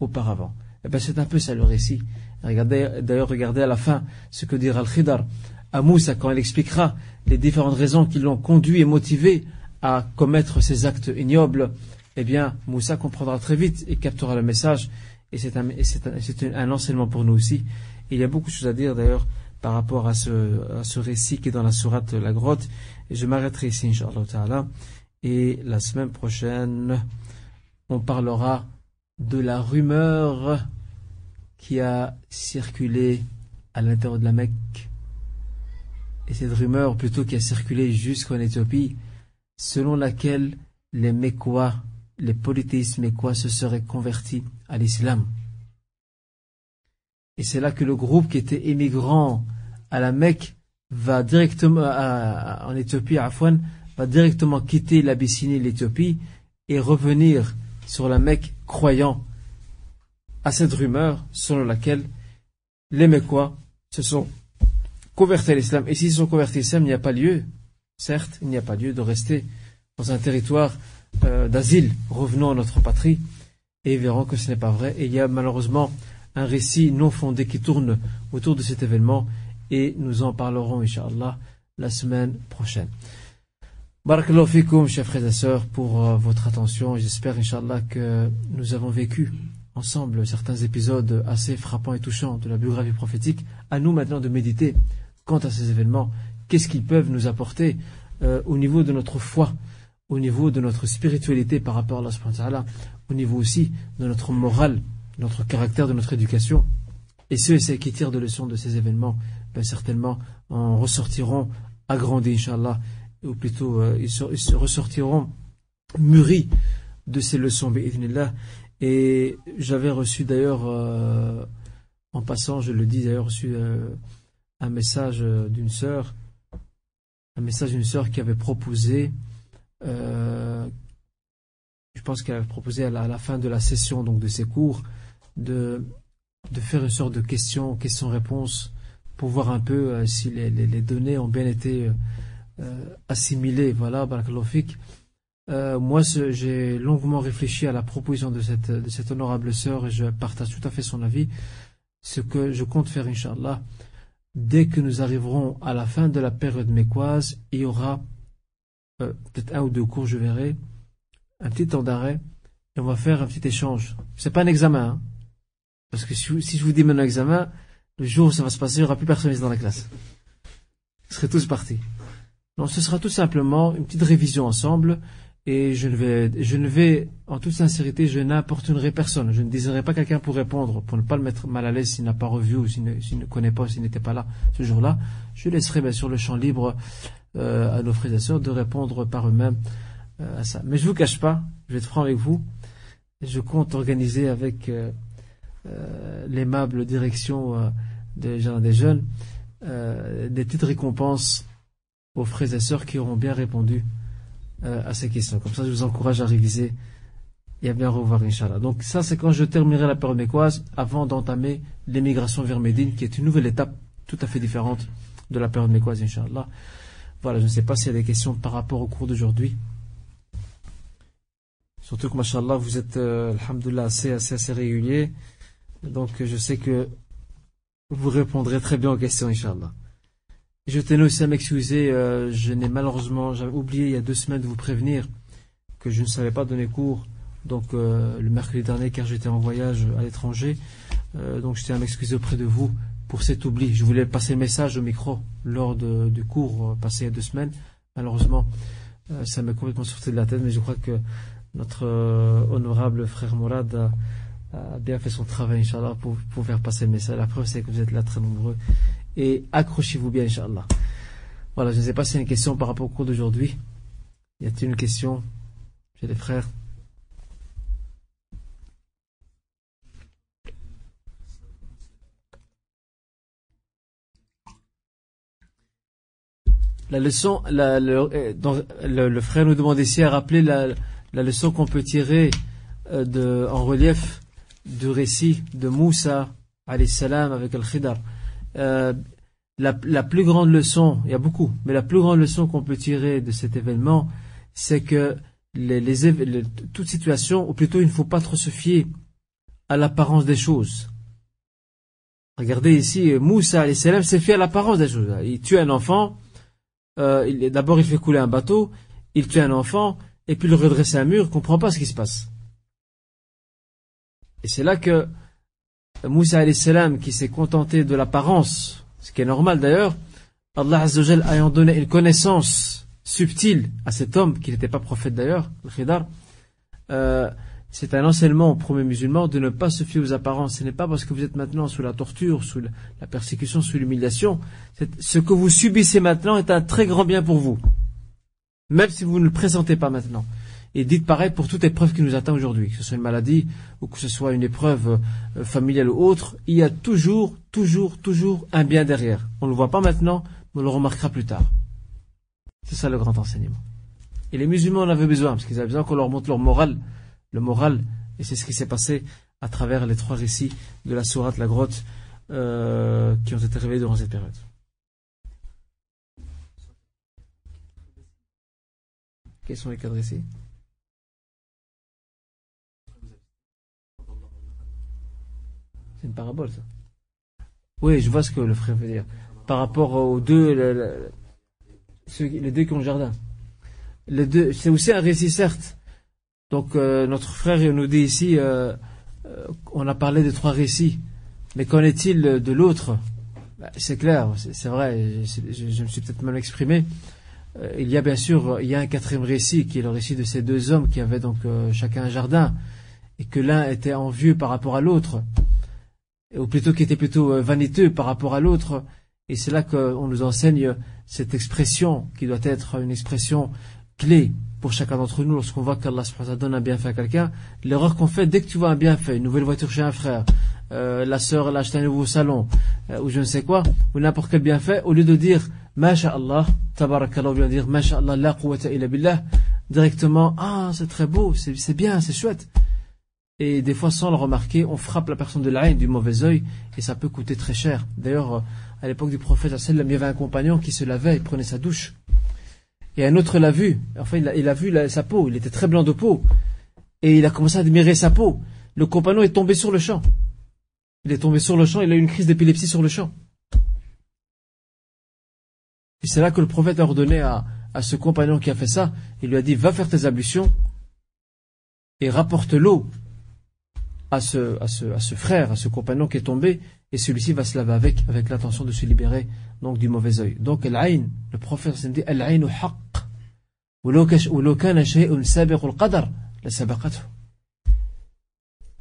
A: auparavant. Et eh bien c'est un peu ça le récit. Regardez, d'ailleurs, regardez à la fin ce que dira Al-Khidar à Moussa quand il expliquera les différentes raisons qui l'ont conduit et motivé à commettre ces actes ignobles. Eh bien, Moussa comprendra très vite et captera le message. Et c'est un, un, enseignement pour nous aussi. il y a beaucoup de choses à dire d'ailleurs par rapport à ce, à ce récit qui est dans la sourate La Grotte. Je m'arrêterai ici, Inch'Allah Et la semaine prochaine, on parlera de la rumeur qui a circulé à l'intérieur de la Mecque. Et cette rumeur plutôt qui a circulé jusqu'en Éthiopie, selon laquelle les Mécois, les polythéistes mécois se seraient convertis à l'islam. Et c'est là que le groupe qui était émigrant à la Mecque va directement en Éthiopie, à Afouane, va directement quitter l'Abyssinie et l'Éthiopie et revenir sur la Mecque croyant à cette rumeur selon laquelle les Mécois se sont convertis à l'islam. Et s'ils sont convertis à l'islam, il n'y a pas lieu, certes, il n'y a pas lieu de rester dans un territoire euh, d'asile. Revenons à notre patrie et verrons que ce n'est pas vrai. Et il y a malheureusement un récit non fondé qui tourne autour de cet événement et nous en parlerons, Inch'Allah, la semaine prochaine. Barakallahu fikum, chers frères et sœurs, pour euh, votre attention. J'espère, Inch'Allah, que nous avons vécu ensemble certains épisodes assez frappants et touchants de la biographie prophétique. À nous maintenant de méditer quant à ces événements. Qu'est-ce qu'ils peuvent nous apporter euh, au niveau de notre foi, au niveau de notre spiritualité par rapport à Allah, au niveau aussi de notre morale notre caractère, de notre éducation. Et ceux et celles qui tirent de leçons de ces événements, ben certainement en ressortiront agrandis, Inch'Allah, ou plutôt euh, ils, ressortiront mûris de ces leçons, Et j'avais reçu d'ailleurs, euh, en passant, je le dis d'ailleurs, reçu euh, un message d'une sœur, un message d'une sœur qui avait proposé, je pense qu'elle avait proposé à la, fin de la session donc de ses cours, de, de faire une sorte de question, question-réponse, pour voir un peu euh, si les, les, données ont bien été euh, euh, assimilées. Voilà, Barakalofik. moi, j'ai longuement réfléchi à la proposition de cette, de cette honorable sœur et je partage tout à fait son avis. Ce que je compte faire, Inch'Allah, dès que nous arriverons à la fin de la période mécoise, il y aura peut-être un ou deux cours, je verrai, un petit temps d'arrêt, et on va faire un petit échange. C'est pas un examen, hein. Parce que si je vous dis maintenant examen, le jour où ça va se passer, il n'y aura plus personne dans la classe. Vous serez tous partis. Donc ce sera tout simplement une petite révision ensemble et je ne vais, je ne vais, en toute sincérité, je n'importunerai personne. Je ne désirerai pas quelqu'un pour répondre, pour ne pas le mettre mal à l'aise s'il n'a pas revu ou s'il ne, connaît pas, s'il n'était pas là ce jour-là. Je laisserai bien sûr le champ libre euh, à nos frères et sœurs de répondre par eux-mêmes euh, à ça. Mais je ne vous cache pas, je vais être franc avec vous, je compte organiser avec euh, l'aimable direction des, des jeunes, des petites récompenses aux frères et sœurs qui auront bien répondu à ces questions. Comme ça, je vous encourage à réviser et à bien revoir, Inch'Allah. Donc ça, c'est quand je terminerai la période mécoise, avant d'entamer l'émigration vers Médine, qui est une nouvelle étape tout à fait différente de la période mécoise, Inch'Allah. Voilà, je ne sais pas s'il y a des questions par rapport au cours d'aujourd'hui. Surtout que, machallah, vous êtes, euh, assez, assez, assez régulier. Donc je sais que vous répondrez très bien aux questions, Inch'Allah. Je tenais aussi à m'excuser, euh, je n'ai malheureusement j'avais oublié il y a deux semaines de vous prévenir que je ne savais pas donner cours donc euh, le mercredi dernier car j'étais en voyage à l'étranger. Euh, donc je tiens à m'excuser auprès de vous pour cet oubli. Je voulais passer le message au micro lors du cours euh, passé il y a deux semaines. Malheureusement, euh, ça m'est complètement sorti de la tête, mais je crois que notre euh, honorable frère Mourad a, bien fait son travail, Inch'Allah, pour, faire passer le message. La preuve, c'est que vous êtes là très nombreux. Et accrochez-vous bien, Inch'Allah. Voilà, je ne sais pas s'il y a une question par rapport au cours d'aujourd'hui. Y a-t-il une question chez les frères? La leçon, la- le, euh, le- le frère nous demande ici à rappeler la, leçon qu'on peut tirer euh, de, en relief du récit de Moussa salam avec Al-Khidar. Euh, la, plus grande leçon, il y a beaucoup, mais la plus grande leçon qu'on peut tirer de cet événement, c'est que les, les les- toute situation, ou plutôt il ne faut pas trop se fier à l'apparence des choses. Regardez ici, Moussa s'est fié à l'apparence des choses. Il tue un enfant, euh, d'abord il fait couler un bateau, il tue un enfant, et puis il redresse un mur, il comprend pas ce qui se passe. Et c'est là que Moussa salam, qui s'est contenté de l'apparence, ce qui est normal d'ailleurs, Allah Azzawajal ayant donné une connaissance subtile à cet homme, qui n'était pas prophète d'ailleurs, le Khidar, euh, c'est un enseignement aux premiers musulmans de ne pas se fier aux apparences. Ce n'est pas parce que vous êtes maintenant sous la torture, sous la persécution, sous l'humiliation. Ce que vous subissez maintenant est un très grand bien pour vous. Même si vous ne le présentez pas maintenant. Et dites pareil pour toute épreuve qui nous attend aujourd'hui, que ce soit une maladie ou que ce soit une épreuve euh, familiale ou autre, il y a toujours, toujours, toujours un bien derrière. On ne le voit pas maintenant, mais on le remarquera plus tard. C'est ça le grand enseignement. Et les musulmans en avaient besoin, parce qu'ils avaient besoin qu'on leur montre leur morale, le moral, et c'est ce qui s'est passé à travers les trois récits de la sourate, la grotte, euh, qui ont été révélés durant cette période. Quels sont les quatre récits? C'est une parabole, ça. Oui, je vois ce que le frère veut dire. Par rapport aux deux, ceux- les deux qui ont le jardin. Les deux, c'est aussi un récit, certes. Donc, euh, notre frère nous dit ici, euh, euh, on a parlé des trois récits. Mais qu'en est-il de l'autre? Bah, C'est clair, c'est vrai, je, me suis peut-être mal exprimé. Il y a bien sûr, il y a un quatrième récit qui est le récit de ces deux hommes qui avaient donc chacun un jardin et que l'un était envieux par rapport à l'autre, ou plutôt qui était plutôt vaniteux par rapport à l'autre. Et c'est là qu'on nous enseigne cette expression qui doit être une expression clé pour chacun d'entre nous lorsqu'on voit qu'Allah donne un bienfait à quelqu'un. L'erreur qu'on fait dès que tu vois un bienfait, une nouvelle voiture chez un frère, euh, la sœur elle a un nouveau salon, euh, ou je ne sais quoi, ou n'importe quel bienfait, au lieu de dire Masha'Allah, tabarakallah, lieu de dire Masha'Allah, la quwwata illa billah, directement, ah, c'est très beau, c'est bien, c'est chouette. Et des fois, sans le remarquer, on frappe la personne de la haine, du mauvais œil, et ça peut coûter très cher. D'ailleurs, euh, à l'époque du prophète, il y avait un compagnon qui se lavait, il prenait sa douche. Et un autre l'a vu. Enfin, il a, vu sa peau. Il était très blanc de peau. Et il a commencé à admirer sa peau. Le compagnon est tombé sur le champ. Il est tombé sur le champ. Il a eu une crise d'épilepsie sur le champ. Et c'est là que le prophète a ordonné à, ce compagnon qui a fait ça. Il lui a dit, va faire tes ablutions et rapporte l'eau à ce, frère, à ce compagnon qui est tombé, et celui-ci va se laver avec, avec l'intention de se libérer donc du mauvais œil. Donc, al-ayn, le prophète dit, al-aynu haqq. ولو كش- ولو كان شيء سابق القدر لسبقته.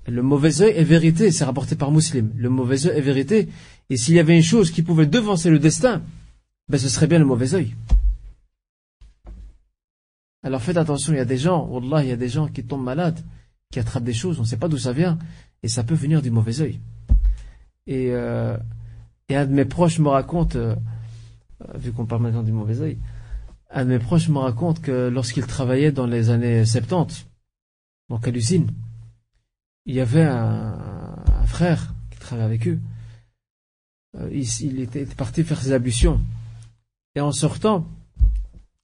A: Le mauvais œil est vérité, c'est rapporté par Muslim. Le mauvais œil est vérité. Et s'il y avait une chose qui pouvait devancer le destin, ben ce serait bien le mauvais œil. Alors faites attention, il y a des gens, Wallah, il y a des gens qui tombent malades, qui attrapent des choses, on ne sait pas d'où ça vient, et ça peut venir du mauvais œil. Et, euh, et un de mes proches me raconte, euh, euh, vu qu'on parle maintenant du mauvais œil, un de mes proches me raconte que lorsqu'il travaillait dans les années 70, donc à l'usine, il y avait un, frère qui travaillait avec eux. Euh, il, était parti faire ses ablutions. Et en sortant,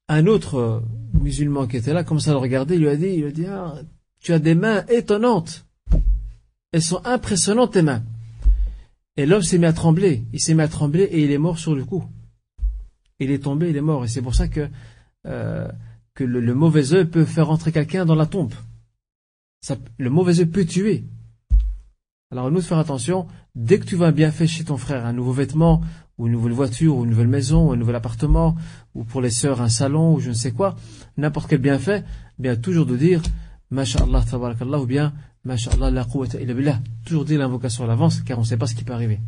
A: un autre euh, musulman qui était là commence à le regarder, il lui a dit, il lui a dit ah, tu as des mains étonnantes. Elles sont impressionnantes tes mains. Et l'homme s'est mis à trembler. Il s'est mis à trembler et il est mort sur le coup. Il est tombé, il est mort. Et c'est pour ça que, euh, que le, mauvais œil peut faire entrer quelqu'un dans la tombe. Le mauvais œil peut tuer. Alors nous faire attention, dès que tu vas bien fait chez ton frère, un nouveau vêtement, ou une nouvelle voiture, ou une nouvelle maison, ou un nouvel appartement, ou pour les sœurs un salon, ou je ne sais quoi, n'importe quel bienfait, bien toujours de dire Masha'Allah tabarakallah ou bien Masha'Allah la quwwata illa billah. Toujours dire l'invocation à l'avance car on ne sait pas ce qui peut arriver.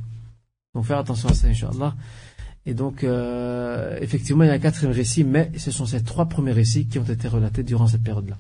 A: Donc faire attention à ça, Inch'Allah. Et donc, euh, effectivement, il y a un quatrième récit, mais ce sont ces trois premiers récits qui ont été relatés durant cette période-là.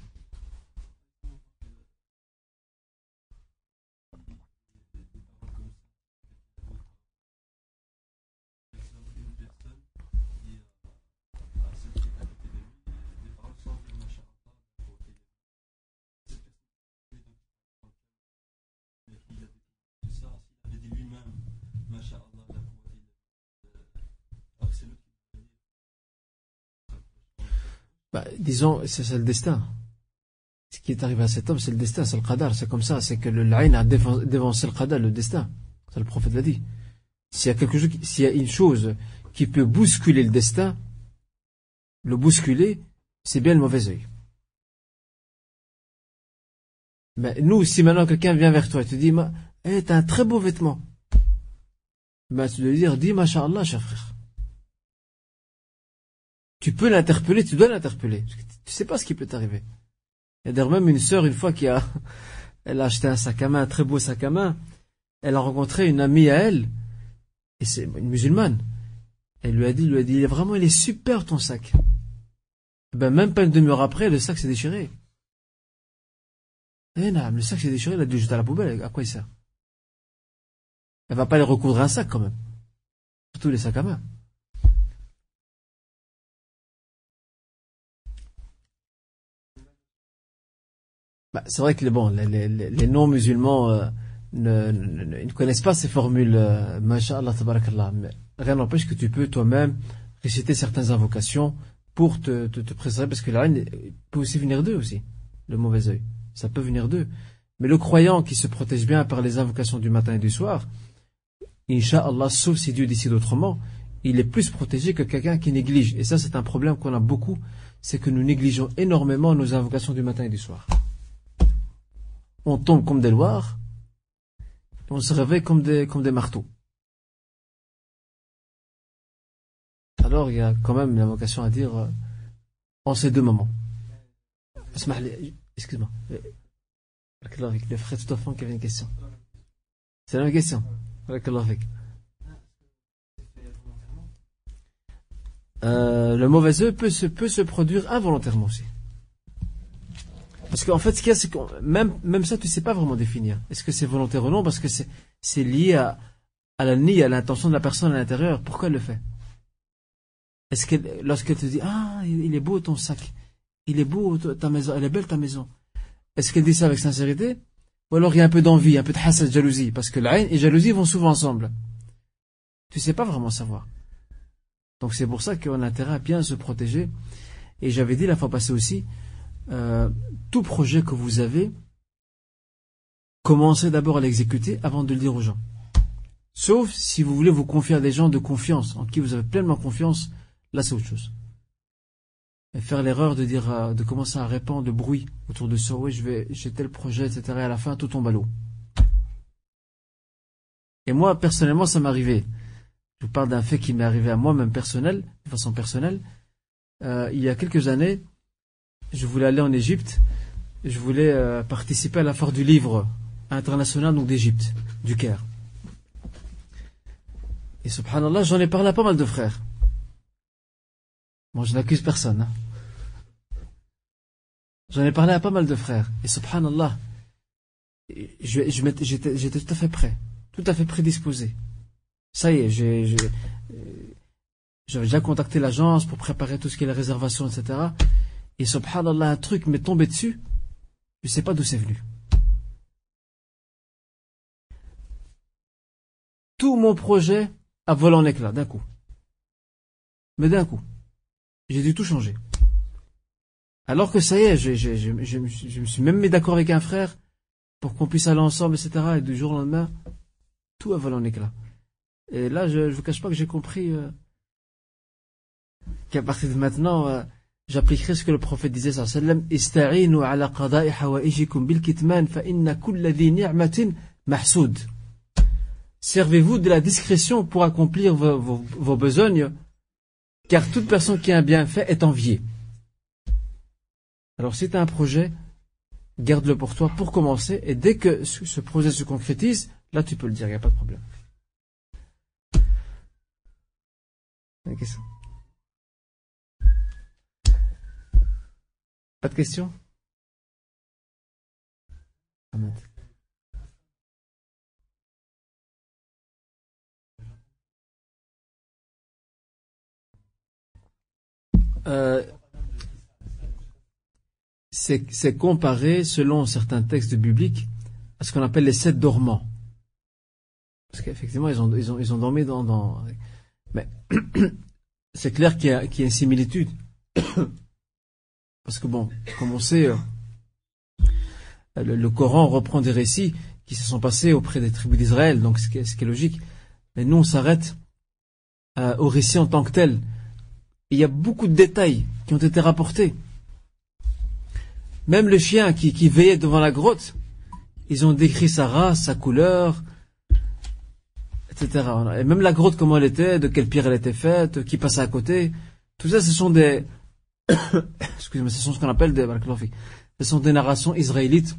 A: Bah, disons, c'est le destin. Ce qui est arrivé à cet homme, c'est le destin, c'est le qadar, c'est comme ça, c'est que le l'aïn a dévancé le qadar, le destin. Ça, le prophète l'a dit. S'il y a quelque chose, s'il y a une chose qui peut bousculer le destin, le bousculer, c'est bien le mauvais œil. Mais nous, si maintenant quelqu'un vient vers toi et te dit, eh, t'as un très beau vêtement, ben, tu dois lui dire, dis, masha'Allah, cher frère tu peux l'interpeller, tu dois l'interpeller. Tu sais pas ce qui peut t'arriver. Il y a d'ailleurs même une sœur, une fois, qui a, (laughs) elle a acheté un sac à main, un très beau sac à main. Elle a rencontré une amie à elle, et c'est une musulmane. Elle lui a dit, lui a dit, vraiment, il est super ton sac. Ben, même pas une demi-heure après, le sac s'est déchiré. Eh non, le sac s'est déchiré, elle a dû jeter à la poubelle. À quoi il sert? Elle va pas aller recoudre un sac, quand même. Surtout les sacs à main. Bah, c'est vrai que les, non-musulmans euh, ne, connaissent pas ces formules euh, Masha'Allah, tabarakallah. Mais rien n'empêche que tu peux toi-même réciter certaines invocations pour te, te, préserver, parce que la reine peut aussi venir d'eux aussi, le mauvais œil. Ça peut venir d'eux. Mais le croyant qui se protège bien par les invocations du matin et du soir, Inch'Allah, sauf si Dieu décide autrement, il est plus protégé que quelqu'un qui néglige. Et ça, c'est un problème qu'on a beaucoup, c'est que nous négligeons énormément nos invocations du matin et du soir on tombe comme des loirs, on se réveille comme des, comme des marteaux. Alors il y a quand même une vocation à dire euh, en ces deux moments. Excuse-moi. Le frère enfant qui avait une question. C'est la même question. Euh, le mauvais œil peut se, peut se produire involontairement aussi. Parce qu'en fait, ce qu'il y a, c'est que même, même ça, tu sais pas vraiment définir. Est-ce que c'est volontaire ou non? Parce que c'est, lié à, à la nid, à l'intention de la personne à l'intérieur. Pourquoi elle le fait? Est-ce que lorsqu'elle te dit Ah, il est beau ton sac, il est beau ta maison, elle est belle ta maison. Est-ce qu'elle dit ça avec sincérité? Ou alors il y a un peu d'envie, un peu de hassad, jalousie Parce que la haine et jalousie vont souvent ensemble. Tu sais pas vraiment savoir. Donc c'est pour ça qu'on a intérêt à bien se protéger. Et j'avais dit la fois passée aussi, euh, tout projet que vous avez, commencez d'abord à l'exécuter avant de le dire aux gens. Sauf si vous voulez vous confier à des gens de confiance, en qui vous avez pleinement confiance, là c'est autre chose. Et faire l'erreur de dire, euh, de commencer à répandre de bruit autour de ça, oui, je vais, j'ai tel projet, etc. Et à la fin, tout tombe à l'eau. Et moi, personnellement, ça m'est arrivé. Je vous parle d'un fait qui m'est arrivé à moi-même personnel, de façon personnelle. Euh, il y a quelques années, je voulais aller en Égypte, je voulais euh, participer à la du livre international d'Égypte, du Caire. Et subhanallah, j'en ai parlé à pas mal de frères. Moi, je n'accuse personne. Hein. J'en ai parlé à pas mal de frères. Et subhanallah, j'étais tout à fait prêt, tout à fait prédisposé. Ça y est, j'ai, j'avais déjà contacté l'agence pour préparer tout ce qui est la réservation, etc. Et subhanallah, un truc m'est tombé dessus. Je ne sais pas d'où c'est venu. Tout mon projet a volé en éclats d'un coup. Mais d'un coup. J'ai dû tout changer. Alors que ça y est, je, me suis même mis d'accord avec un frère pour qu'on puisse aller ensemble, etc. Et du jour au lendemain, tout a volé en éclats. Et là, je ne vous cache pas que j'ai compris euh, qu'à partir de maintenant, euh, j'appliquerai ce que le prophète disait sallam. Servez-vous de la discrétion pour accomplir vos besognes, car toute personne qui a un bienfait est enviée. Alors si tu as un projet, garde-le pour toi pour commencer, et dès que ce projet se concrétise, là tu peux le dire, il n'y a pas de problème. Pas de questions? Euh, c'est comparé, selon certains textes bibliques, à ce qu'on appelle les sept dormants. Parce qu'effectivement, ils ont, dormi dans... Mais (clears throat) c'est clair qu'il y a une similitude. Parce que bon, comme on sait, euh, le, Coran reprend des récits qui se sont passés auprès des tribus d'Israël, donc ce qui, est, logique. Mais nous, on s'arrête euh, au récit en tant que tel. il y a beaucoup de détails qui ont été rapportés. Même le chien qui, qui veillait devant la grotte, ils ont décrit sa race, sa couleur, etc. Et même la grotte, comment elle était, de quelle pierre elle était faite, qui passait à côté. Tout ça, ce sont des, (coughs) excusez-moi, ce sont ce qu'on appelle des, ce sont des narrations israélites,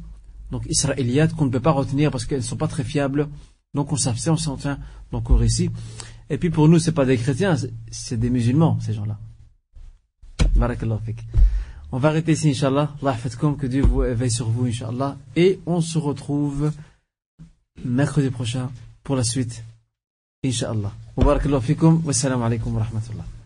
A: donc israéliates, qu'on ne peut pas retenir parce qu'elles ne sont pas très fiables. Donc on s'abstient, on s'en tient donc au récit. Et puis pour nous, c'est pas des chrétiens, c'est des musulmans, ces gens-là. Barakallahu on va arrêter ici, Inch'Allah. Allah comme que Dieu vous éveille sur vous, Inch'Allah. Et on se retrouve mercredi prochain pour la suite, Inch'Allah. Wa barakallahu fikum. Wassalamu alaikum wa rahmatullah.